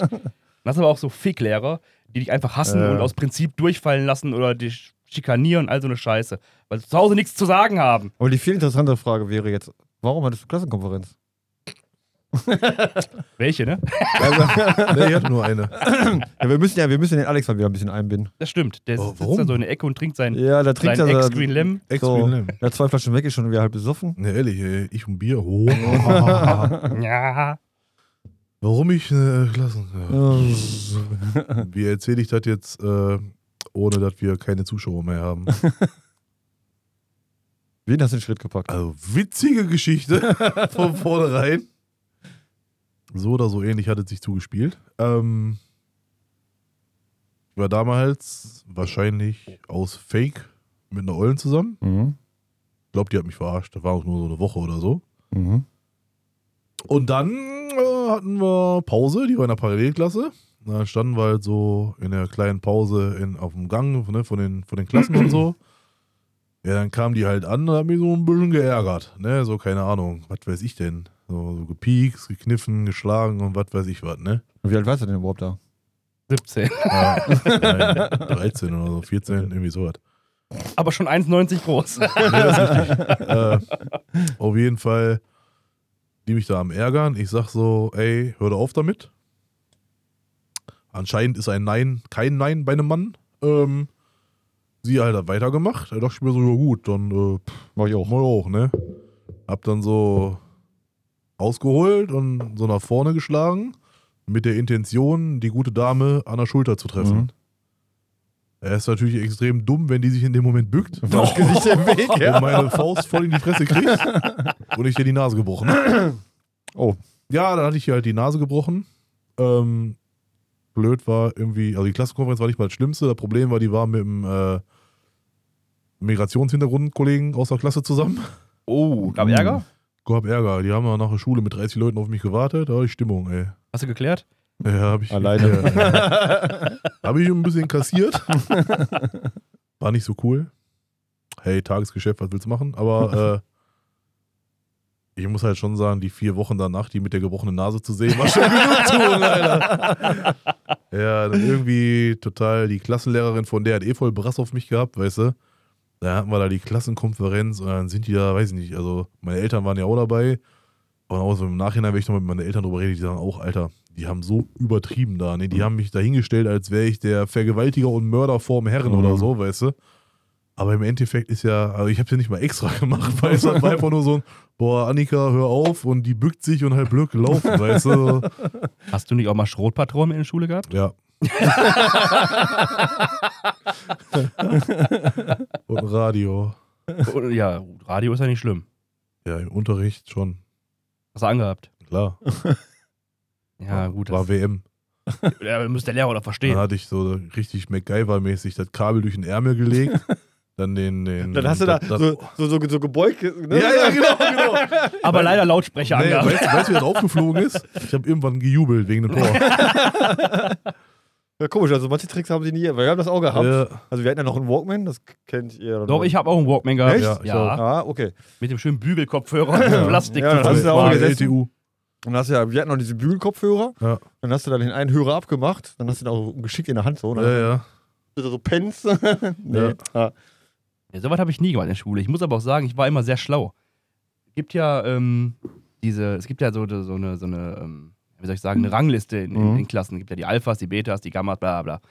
Das sind aber auch so Ficklehrer, die dich einfach hassen Ja. und aus Prinzip durchfallen lassen oder dich schikanieren, all so eine Scheiße. Weil sie zu Hause nichts zu sagen haben. Aber die viel interessantere Frage wäre jetzt, warum hattest du Klassenkonferenz? Welche, ne? Also, Nee, ich hatte nur eine. ja, wir müssen ja, wir müssen den Alex mal wieder ein bisschen einbinden. Das stimmt. Der Oh, sitzt warum? da so in der Ecke und trinkt sein, Ja, da trinkt sein er Ex-Green Lemon. Ex so, Green Lemon. ja, zwei Flaschen weg ist schon wieder halb besoffen. Ne, ehrlich, ey, ich und Bier. Oh. Ja. Warum ich äh, Klassen. Ja. Wie erzähle ich das jetzt, äh, ohne dass wir keine Zuschauer mehr haben? Wen hast du den Schritt gepackt? Also, witzige Geschichte von vornherein. So oder so ähnlich hat es sich zugespielt. Ähm, ich war damals wahrscheinlich aus Fake mit einer Ollen zusammen. Mhm. Ich glaube, die hat mich verarscht. Das war auch nur so eine Woche oder so. Mhm. Und dann hatten wir Pause, die war in der Parallelklasse. Da standen wir halt so in der kleinen Pause in, auf dem Gang ne, von, den, von den Klassen und so. Ja, dann kam die halt an und hat mich so ein bisschen geärgert. Ne? So, keine Ahnung, was weiß ich denn. So, so gepiekst, gekniffen, geschlagen und was weiß ich was, ne? Wie alt warst du denn überhaupt da? 17. Ja, nein, 13 oder so, 14, irgendwie sowas. Aber schon 1,90 groß. äh, auf jeden Fall, die mich da am Ärgern. Ich sag so, ey, hör doch auf damit. Anscheinend ist ein Nein kein Nein bei einem Mann. Ähm, sie halt hat weitergemacht. Da dachte ich mir so, ja gut, dann äh, Mach ich auch. mal auch, ne? Hab dann so ausgeholt und so nach vorne geschlagen, mit der Intention, die gute Dame an der Schulter zu treffen. Mhm. Er ist natürlich extrem dumm, wenn die sich in dem Moment bückt das Gesicht im Weg, und meine Faust voll in die Fresse kriegt und ich dir die Nase gebrochen. Oh. Ja, dann hatte ich ihr halt die Nase gebrochen. Ähm, blöd war irgendwie, also die Klassenkonferenz war nicht mal das Schlimmste. Das Problem war, die war mit dem äh, Migrationshintergrundkollegen aus der Klasse zusammen. Oh, gab Ärger? Gab Ärger. Die haben dann nach der Schule mit 30 Leuten auf mich gewartet. Da war die Stimmung, ey. Hast du geklärt? Ja, hab ich. Alleine. Ja, habe ich ein bisschen kassiert. War nicht so cool. Hey, Tagesgeschäft, was willst du machen? Aber äh, ich muss halt schon sagen, die vier Wochen danach, die mit der gebrochenen Nase zu sehen, war schon Genugtuung, Alter. Ja, dann irgendwie total die Klassenlehrerin von der hat eh voll Brass auf mich gehabt, weißt du. Da hatten wir da die Klassenkonferenz und dann sind die da, weiß ich nicht, also meine Eltern waren ja auch dabei. Und auch so im Nachhinein, wenn ich noch mit meinen Eltern drüber rede, die sagen auch, Alter, die haben so übertrieben da. Ne? Die haben mich da hingestellt, als wäre ich der Vergewaltiger und Mörder vorm Herren Mhm. oder so, weißt du. Aber im Endeffekt ist ja, also ich habe ja nicht mal extra gemacht, weil es war einfach nur so ein, boah, Annika, hör auf und die bückt sich und halt blöd gelaufen, weißt du. Hast du nicht auch mal Schrotpatronen in der Schule gehabt? Ja. und Radio. Ja, Radio ist ja nicht schlimm. Ja, im Unterricht schon, Hast du angehabt? klar. Ja, gut. War WM. ja, müsste der Lehrer doch Dann verstehen. hatte ich so richtig MacGyver-mäßig das Kabel durch den Ärmel gelegt. Dann den, den. Dann hast du da das, so, so, so, so gebeugt. Ne? Ja, ja, genau, genau. Aber leider Lautsprecher Nee, angehabt. weißt, du, weißt du, wie das aufgeflogen ist? Ich habe irgendwann gejubelt wegen dem Tor. Ja, komisch, also manche Tricks haben sie nie, weil wir haben das auch gehabt. Ja, Also wir hatten ja noch einen Walkman, das kennt ihr. Doch, ich habe auch einen Walkman gehabt. Echt? Ja, ja. Ah, okay. Mit dem schönen Bügelkopfhörer und Plastik. Ja, dann hast du da auch. LTU. Und dann hast ja, wir hatten noch diese Bügelkopfhörer. Ja. Dann hast du da den einen Hörer abgemacht. Dann hast du den auch geschickt in der Hand so. Ja, Ne? ja. So Pens. nee. Ja. Ah. Ja, sowas habe ich nie gemacht in der Schule. Ich muss aber auch sagen, ich war immer sehr schlau. Es gibt ja ähm, diese, es gibt ja so, so eine, so eine ähm, wie soll ich sagen, eine Rangliste in, in, Mhm. in Klassen. Es gibt ja die Alphas, die Betas, die Gammas, bla bla bla.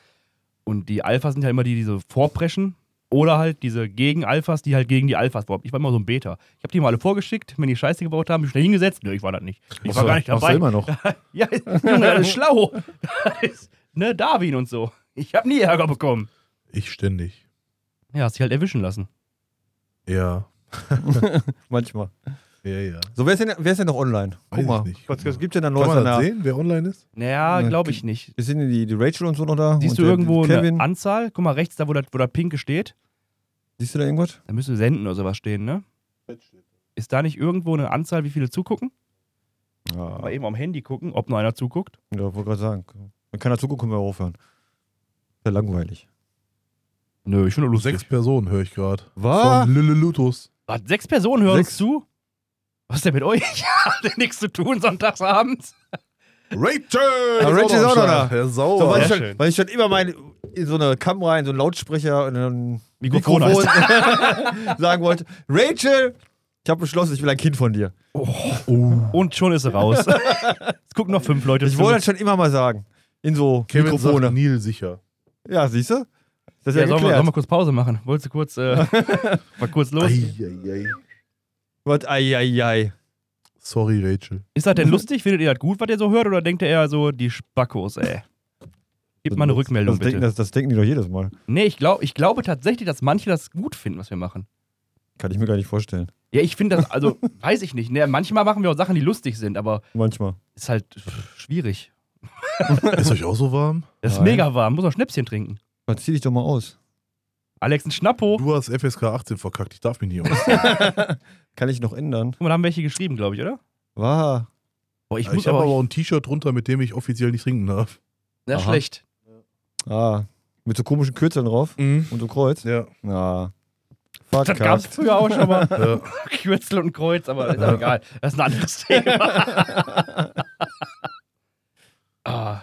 Und die Alphas sind ja immer die, die so vorpreschen. Oder halt diese Gegen-Alphas, die halt gegen die Alphas behaupten. Ich war immer so ein Beta. Ich habe die mal alle vorgeschickt, wenn die Scheiße gebaut haben, bin ich schnell hingesetzt. Nö, ich war das nicht. Ich war gar nicht dabei. immer noch. Ja, Junge, das ist schlau. Ne, Darwin und so. Ich habe nie Ärger bekommen. Ich ständig. Ja, hast dich halt erwischen lassen. Ja. Manchmal. Ja, ja. So, wer ist denn, wer ist denn noch online? Weiß ich Guck mal. nicht. Was, was gibt's denn da Kann Neues? man an das der- sehen, wer online ist? Naja, Ne, glaube ich nicht. Sind denn die, die Rachel und so noch da? Siehst und du der irgendwo Kevin? eine Anzahl? Guck mal rechts, da wo das, wo das Pinke steht. Siehst du da irgendwas? Da müsste senden oder sowas stehen, ne? Ist da nicht irgendwo eine Anzahl, wie viele zugucken? Ja, Mal eben am Handy gucken, ob nur einer zuguckt. ja wollte gerade sagen. Wenn keiner zuguckt, können wir aufhören. Sehr langweilig. Nö, ich finde. Sechs Personen höre ich gerade. Was? Von Lille Lutus. Was, sechs Personen hören Sechs? uns zu? Was ist denn mit euch? Habt nichts zu tun sonntagsabends? Rachel! Ah, Rachel ist auch noch da. Ja, So, sauber. weil, ich schon, schön. weil ich schon immer mein, in so eine Kamera, in so einen Lautsprecher, in ein Mikrofon Mikrofon sagen wollte: Rachel, ich habe beschlossen, ich will ein Kind von dir. oh. Und schon ist er raus. es gucken noch fünf Leute Ich wollte das schon immer mal sagen. In so Kevin Mikrofone. sagt Neil sicher. Ja, siehst du? Das ist ja, ja, sollen, wir, sollen wir kurz Pause machen? Wolltest du kurz, äh, mal kurz los? Ei, ei, ei. Was, ei, ei, ei. Sorry, Rachel. Ist das denn lustig? Findet ihr das gut, was ihr so hört? Oder denkt ihr eher so, die Spackos, ey? Gib mal eine Rückmeldung, das, denken, bitte. das, das denken die doch jedes Mal. Nee, ich, glaub, ich glaube tatsächlich, dass manche das gut finden, was wir machen. Kann ich mir gar nicht vorstellen. Ja, ich finde das, also, weiß ich nicht. Ne, manchmal machen wir auch Sachen, die lustig sind, aber Manchmal. ist halt pff, schwierig. Ist euch auch so warm? Das ist Nein. mega warm, muss auch Schnäpschen trinken. Dann zieh dich doch mal aus. Alex, ein Schnappo. Du hast FSK 18 verkackt, ich darf mich nicht aus. Kann ich noch ändern? Guck mal, da haben welche geschrieben, glaube ich, oder? War. Boah, ich muss Ich habe aber. aber auch ein T-Shirt drunter, mit dem ich offiziell nicht trinken darf. ja, Aha. schlecht. Ah. Mit so komischen Kürzeln drauf Mhm. und so Kreuz. Ja. Ja. Das gab es früher auch schon mal. Ja. Kürzel und Kreuz, aber ist ja egal. Das ist ein anderes Thema. ah,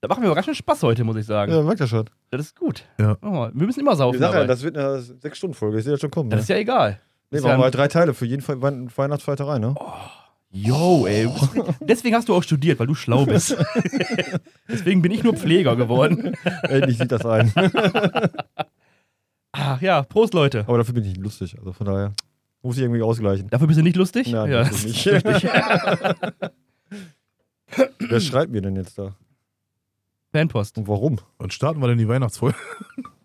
da machen wir aber ganz schön Spaß heute, muss ich sagen. Ja, merkt er schon. Das ist gut. Ja. Oh, wir müssen immer saufen. Ich sag ja, dabei. das wird eine 6-Stunden-Folge. Ich sehe das schon kommen. das Ne? ist ja egal. Nee, ist machen ja wir halt drei Teile für jeden Weihnachtsfeiertag rein, ne? Yo, ey. Deswegen hast du auch studiert, weil du schlau bist. Deswegen bin ich nur Pfleger geworden. Endlich sieht das ein. Ach ja, Prost, Leute. Aber dafür bin ich nicht lustig. Also von daher muss ich irgendwie ausgleichen. Dafür bist du nicht lustig? Nein, ja, das ist nicht. Wer schreibt mir denn jetzt da? Fanpost. Und warum? Wann starten wir denn die Weihnachtsfolge?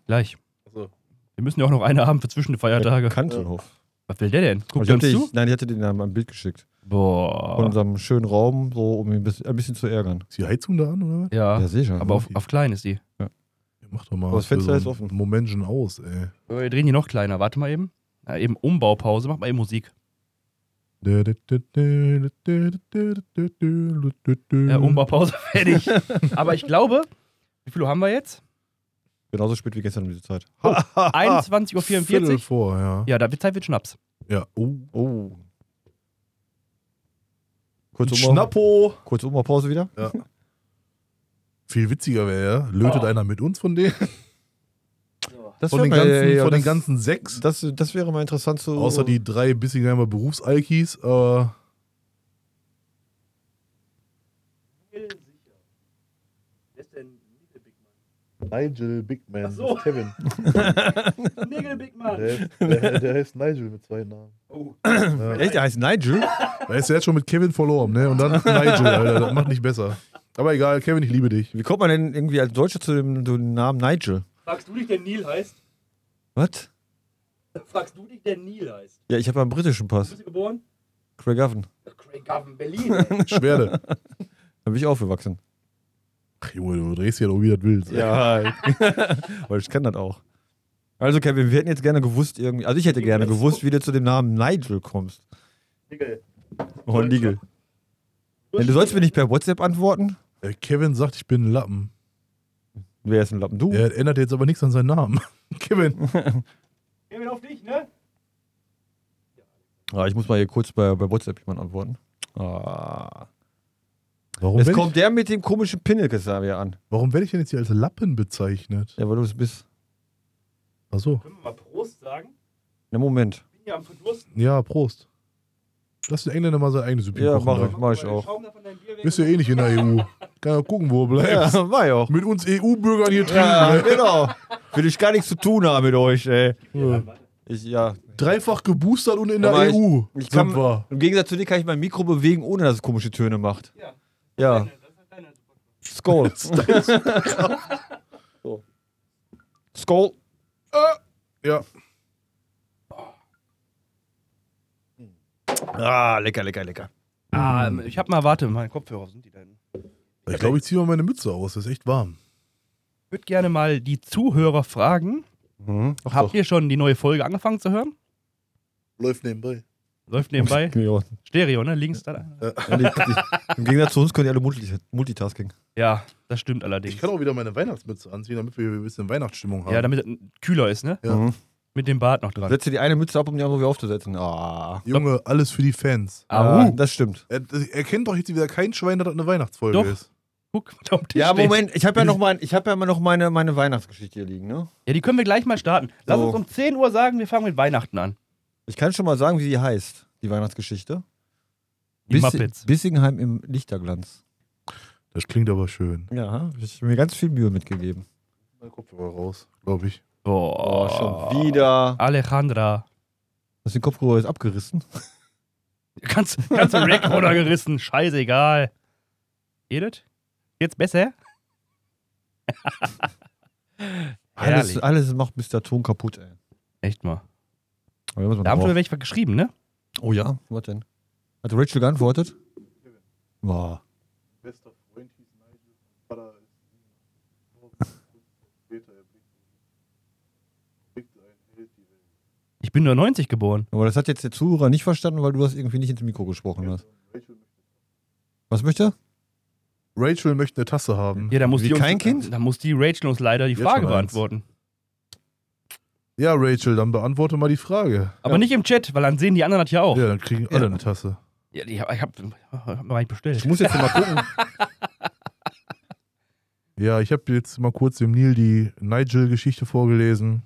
Gleich. Achso. Wir müssen ja auch noch eine haben für zwischen den Feiertage. Kantelhof. Was will der denn? Guckt ich der uns hatte, zu? ich, nein, ich hatte den ja mal ein Bild geschickt. Von Boah. unserem schönen Raum, so um ihn ein bisschen, ein bisschen zu ärgern. Ist die Heizung da an, oder was? Ja, Ja, sehe schon. aber auf, auf klein ist die. Mach doch mal Aber das für Fenster so ist einen offen. Momentchen aus, ey. Wir drehen die noch kleiner. Warte mal eben. Ja, eben Umbaupause. Mach mal eben Musik. Ja, Ja, Umbaupause fertig. aber ich glaube, wie viel Uhr haben wir jetzt? Genauso spät wie gestern um diese Zeit. 21.44 Viertel Uhr. vor, ja. Ja, da wird Zeit für Schnaps. Ja, oh. Oh. Kurz, Umbaut- Schnappo. kurz Umbaupause wieder. Viel witziger wäre, ja. Lötet Oh. einer mit uns von denen? Das Von den ganzen, ja, von den das- ganzen sechs? Das, das wäre mal interessant zu. Außer die drei Bissingheimer Berufsalkis, aber Nigel Bigman. Ach so. ist Kevin. Nigel Big Man. Der, der, der heißt Nigel mit zwei Namen. Oh. Ja. Echt, der heißt Nigel? Weißt du, er hat schon mit Kevin verloren, ne? Und dann Nigel, Alter. Das macht nicht besser. Aber egal, Kevin, ich liebe dich. Wie kommt man denn irgendwie als Deutscher zu dem, dem Namen Nigel? Fragst du dich, der Neil heißt? Was? Fragst du dich, der Neil heißt? Ja, ich habe einen britischen Pass. Bist du geboren? Craigavon. Craigavon, Berlin. Schwerde. Da bin ich aufgewachsen. Ach Junge, du drehst ja doch, wie du das willst. Ja, weil ich kann das auch. Also Kevin, wir hätten jetzt gerne gewusst irgendwie, also ich hätte gerne gewusst, wie du zu dem Namen Nigel kommst. Nigel. Oh, Nigel. Ja, du sollst mir nicht per WhatsApp antworten. Äh, Kevin sagt, ich bin ein Lappen. Wer ist ein Lappen? Du? Er ändert jetzt aber nichts an seinen Namen. Kevin. Kevin auf dich, ne? Ah, ich muss mal hier kurz bei, bei WhatsApp jemand antworten. Ah. Warum Jetzt werde kommt ich, der mit dem komischen Pinnekes da wieder an. warum werd ich denn jetzt hier als Lappen bezeichnet? Ja, weil du es bist. Achso. Können wir mal Prost sagen? Na, Moment. Bin ja am Verdursten. Ja, Prost. Lass den Engländer mal sein eigenes Süppchen Ja, kochen. mach da. ich. Mach ich auch. Bist ja eh nicht in der EU. Kann ja gucken, wo du bleibst. Ja, war ja auch. Mit uns EU-Bürgern hier Ja, trinken. genau. Will ich gar nichts zu tun haben mit euch, ey. Ne? Ich, ja. Dreifach geboostert und in der Aber ich- EU. Ich sind kann, wir. Im Gegensatz zu dir kann ich mein Mikro bewegen, ohne dass es komische Töne macht. Ja. Ja. Skull. so. Skull. Ja. Ah, lecker, lecker, lecker. Ah, ich hab mal, warte, meine Kopfhörer, wo sind die denn? Ich glaube, ich ziehe mal meine Mütze aus. Das ist echt warm. Ich würde gerne mal die Zuhörer fragen. Mhm. Habt ihr schon die neue Folge angefangen zu hören? Läuft nebenbei. Läuft nebenbei. Ja. Stereo, ne? Links da. Ja, die, die, Im Gegensatz zu uns können die alle Multi Multitasking. Ja, das stimmt allerdings. Ich kann auch wieder meine Weihnachtsmütze anziehen, damit wir ein bisschen Weihnachtsstimmung haben. Ja, damit es kühler ist, ne? Ja. Mhm. Mit dem Bart noch dran. Setze die eine Mütze ab, um die andere wieder aufzusetzen. Ah. Junge, alles für die Fans. Ah, Ja, das stimmt. Er, er kennt doch jetzt wieder kein Schwein, dass das eine Weihnachtsfolge Doch. ist. Guck, da am Tisch Ja, steht. Moment, ich habe ja noch, mein, ich hab ja immer noch meine, meine Weihnachtsgeschichte hier liegen, ne? Ja, die können wir gleich mal starten. Lass So. uns um 10 Uhr sagen, wir fangen mit Weihnachten an. Ich kann schon mal sagen, wie sie heißt, die Weihnachtsgeschichte. Die Bissi- Muppets. Bissingheim im Lichterglanz. Das klingt aber schön. Ja, ich habe mir ganz viel Mühe mitgegeben. Mein Kopfhörer raus, glaube ich. Boah, Oh, schon wieder. Alejandra. Hast du den Kopfhörer jetzt abgerissen? Ganz, ganz Rack runtergerissen. Scheißegal. Geht das? Jetzt besser? Alles, alles macht Mr. Ton kaputt, ey. Echt mal. Aber hier muss man Da haben drauf. schon welche geschrieben, ne? oh ja, was denn? Hat Rachel geantwortet? Boah. Bester Freund hieß Nigel. Vater Ich bin nur 90 geboren. Aber das hat jetzt der Zuhörer nicht verstanden, weil du das irgendwie nicht ins Mikro gesprochen hast. Was möchte? Rachel möchte eine Tasse haben. Ja, da muss Wie die uns, kein Kind? Da muss die Rachel uns leider die Jetzt Frage schon eins. beantworten. Ja, Rachel, dann beantworte mal die Frage. Aber nicht im Chat, weil dann sehen die anderen das ja auch. Ja, dann kriegen alle eine Tasse. Ja, die, ich hab, hab noch nicht bestellt. Ich muss jetzt mal gucken. Ja, ich habe jetzt mal kurz dem Neil die Nigel-Geschichte vorgelesen.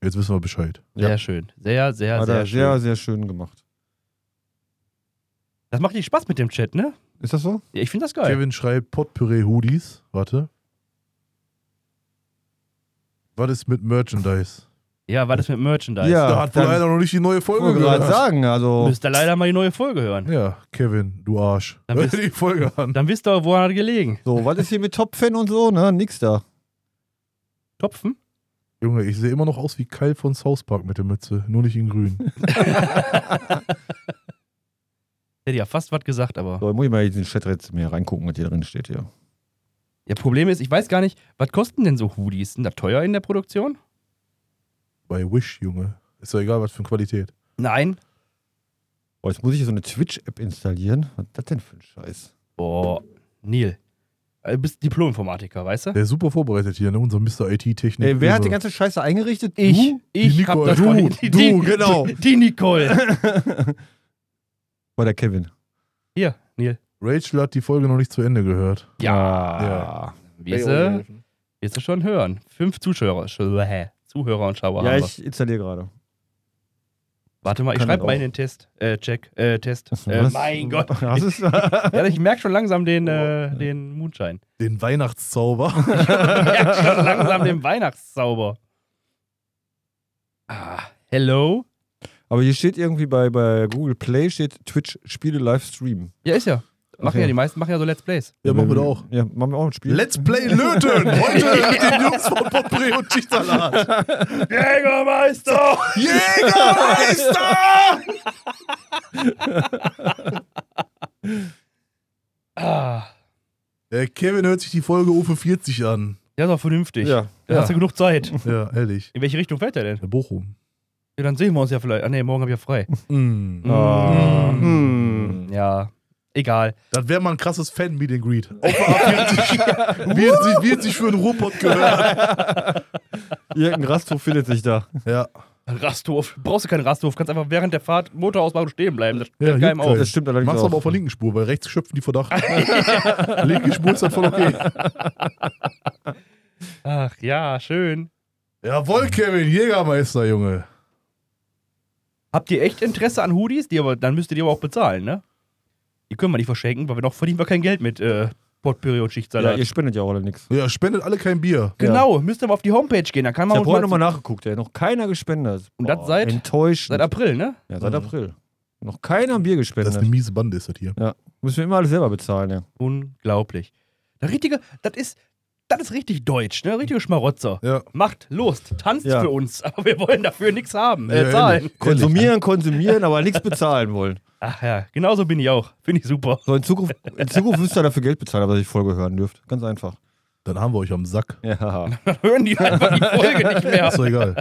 Jetzt wissen wir Bescheid. Sehr schön. Sehr, sehr, Hat sehr, er schön. sehr, sehr schön gemacht. Das macht dir Spaß mit dem Chat, ne? Ist das so? Ja, ich finde das geil. Kevin schreibt Potpüree-Hoodies. Warte. Was ist mit Merchandise? Ja, war das mit Merchandise? Ja. da hat wohl einer noch nicht die neue Ich Folge wollte gerade gehört. sagen, also. Müsst ihr leider mal die neue Folge hören. Ja, Kevin, du Arsch. Dann Hör bist- dir die Folge an. Dann wisst ihr, woran hat gelegen. So, was ist hier mit Top-Fan und so? Ne, nix da. Topfen? Junge, ich sehe immer noch aus wie Kyle von South Park mit der Mütze, nur nicht in grün. Hätte ja fast was gesagt, aber. So, muss ich mal in den Chat jetzt mehr reingucken, was hier drin steht hier. Ja, Problem ist, ich weiß gar nicht, was kosten denn so Hoodies? Sind das teuer in der Produktion? Bei Wish, Junge. Ist doch egal, was für eine Qualität. Nein. Boah, jetzt muss ich hier so eine Twitch-App installieren. Was ist das denn für ein Scheiß? Boah, Neil. äh, Du bist Diplom-Informatiker, weißt du? Der ist super vorbereitet hier, ne? Unser Mr. IT-Technik. Ey, wer hat die ganze Scheiße eingerichtet? Ich, Du? ich Die hab Nicole. das Du, die, du, die, genau. Die Nicole. War der Kevin. Hier, Neil. Rachel hat die Folge noch nicht zu Ende gehört. Ja. Ja. Wirst du, wirst du schon hören. Fünf Zuschauer, Sch- Zuhörer und Schauer Ja, haben wir. ich installiere gerade. Warte mal, ich schreibe mal in den Test. Äh, check. Äh, Test. Äh, mein Gott. Was ist Ja, ich merke schon langsam den, äh, den Moonshine. Den Weihnachtszauber. Ich merke schon langsam den Weihnachtszauber. Ah, hello? Aber hier steht irgendwie bei, bei Google Play steht Twitch Spiele Livestream. Ja, ist ja. Machen Okay. ja die meisten machen ja so Let's Plays. ja, machen wir doch auch. Ja, machen wir auch ein Spiel. Let's Play Löten! Heute mit den Jungs von Potpourri und Schichtsalat. Jägermeister! Jägermeister! Ah, Der Kevin hört sich die Folge UFO 40 an. der ist auch vernünftig. Ja. Da hast du genug Zeit. Ja, ehrlich. In welche Richtung fährt der denn? Der Bochum. Ja, dann sehen wir uns ja vielleicht. Ah, nee, morgen hab ich ja frei. Mm. Ah. Mm. Hm. Ja, egal. Das wäre mal ein krasses Fan-Meet and Greet. A40 wird, sich, wird sich für einen Ruhrpott gehört. Irgendein Rasthof findet sich da. Ja, Rasthof. Brauchst du keinen Rasthof. Kannst einfach während der Fahrt Motor ausmachen und stehen bleiben. Das Ja, juckt auf. Das stimmt allerdings mach's auch. aber auf der linken Spur, weil rechts schöpfen die Verdacht. Linke Spur ist dann voll okay. Ach ja, schön. Jawohl, Kevin, Jägermeister, Junge. Habt ihr echt Interesse an Hoodies? Die aber, dann müsst ihr die aber auch bezahlen, ne? Die können wir nicht verschenken, weil wir noch verdienen wir kein Geld mit äh, Potpourri und Ja, Schichtsalat. ihr spendet ja auch alle nichts. Ja, spendet alle kein Bier. genau, müsst ihr mal auf die Homepage gehen, dann kann Ich man habe uns heute nochmal mal nachgeguckt, ey. Noch keiner gespendet. Und das seit- Enttäuscht. seit April, ne? ja, seit Mhm. April. Noch keiner ein Bier Das ist gespendet. eine miese Bande, ist das hier. Müssen wir immer alles selber bezahlen, ja. Unglaublich. Der richtige, das ist, das ist richtig deutsch, ne? Richtige Schmarotzer. Ja. Macht Lust, tanzt Ja. für uns, aber wir wollen dafür nichts haben, äh, zahlen. Konsumieren, konsumieren, aber nichts bezahlen wollen. Ach ja, genauso bin ich auch. Finde ich super. So, in Zukunft, in Zukunft müsst ihr dafür Geld bezahlen, aber dass ich Folge hören dürft. Ganz einfach. Dann haben wir euch am Sack. Ja. Dann hören die einfach die Folge nicht mehr. Ist doch egal.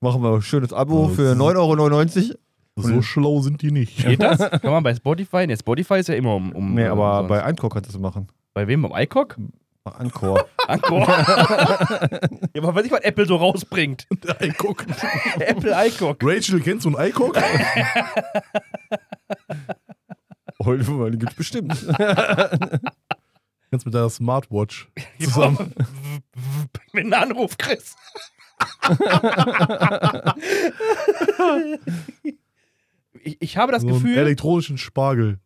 Machen wir ein schönes Abo Ja, für das ist- 9,99 Euro. So schlau sind die nicht. Geht das? Kann man bei Spotify? Ne, Spotify ist ja immer um. um Nee, aber umsonst. bei Anchor kannst du es machen. Bei wem? Beim iCock? Anchor. Anchor. ja, aber weiß ich, was Apple so rausbringt. iCook. Apple iCock. Rachel, kennst du einen iCook? Heute die gibt's bestimmt. Kannst mit deiner Smartwatch zusammen. Mit einem Anruf, Chris. ich, ich habe das so einen Gefühl. elektronischen Spargel.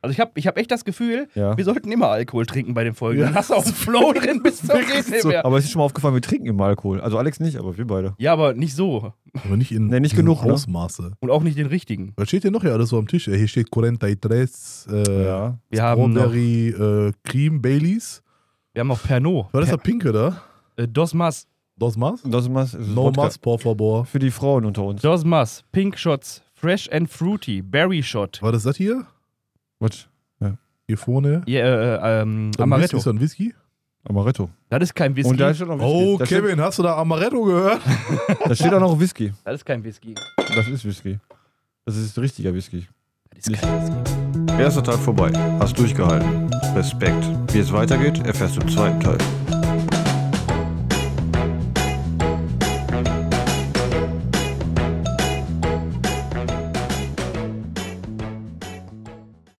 Also ich habe ich hab echt das Gefühl, Ja. wir sollten immer Alkohol trinken bei den Folgen. Ja. Dann hast du auch einen Flow drin bis zum Wirklich geht nicht so. mehr. Aber es ist schon mal aufgefallen, wir trinken immer Alkohol. Also Alex nicht, aber wir beide. Ja, aber nicht so. Aber nicht in Nee, nicht genug, ne? Ausmaße. Und auch nicht den richtigen. Was steht hier noch ja alles so am Tisch? Hier steht 43, äh, Ja. Wir haben noch, Strawberry, äh, Cream, Baileys. wir haben noch Pernod. Was ist Per, der Pinke da? äh, Dos Mas. Dos Mas? Das was, ist No Wodka. Mas, por favor. Für die Frauen unter uns. Dos Mas. Pink Shots. Fresh and Fruity. Berry Shot. Was ist das hier? Was? Hier vorne? Ja, äh, ähm, So ein Amaretto. Whisky, Ist das ein Whisky? Amaretto. Das ist kein Whisky. Und da steht noch Whisky. Oh, da Kevin, hast du da Amaretto gehört? Steht, da steht auch noch Whisky. das ist kein Whisky. Das ist Whisky. Das ist richtiger Whisky. Das ist kein Whisky. Erster Teil vorbei. Hast durchgehalten. Respekt. Wie es weitergeht, erfährst du im zweiten Teil.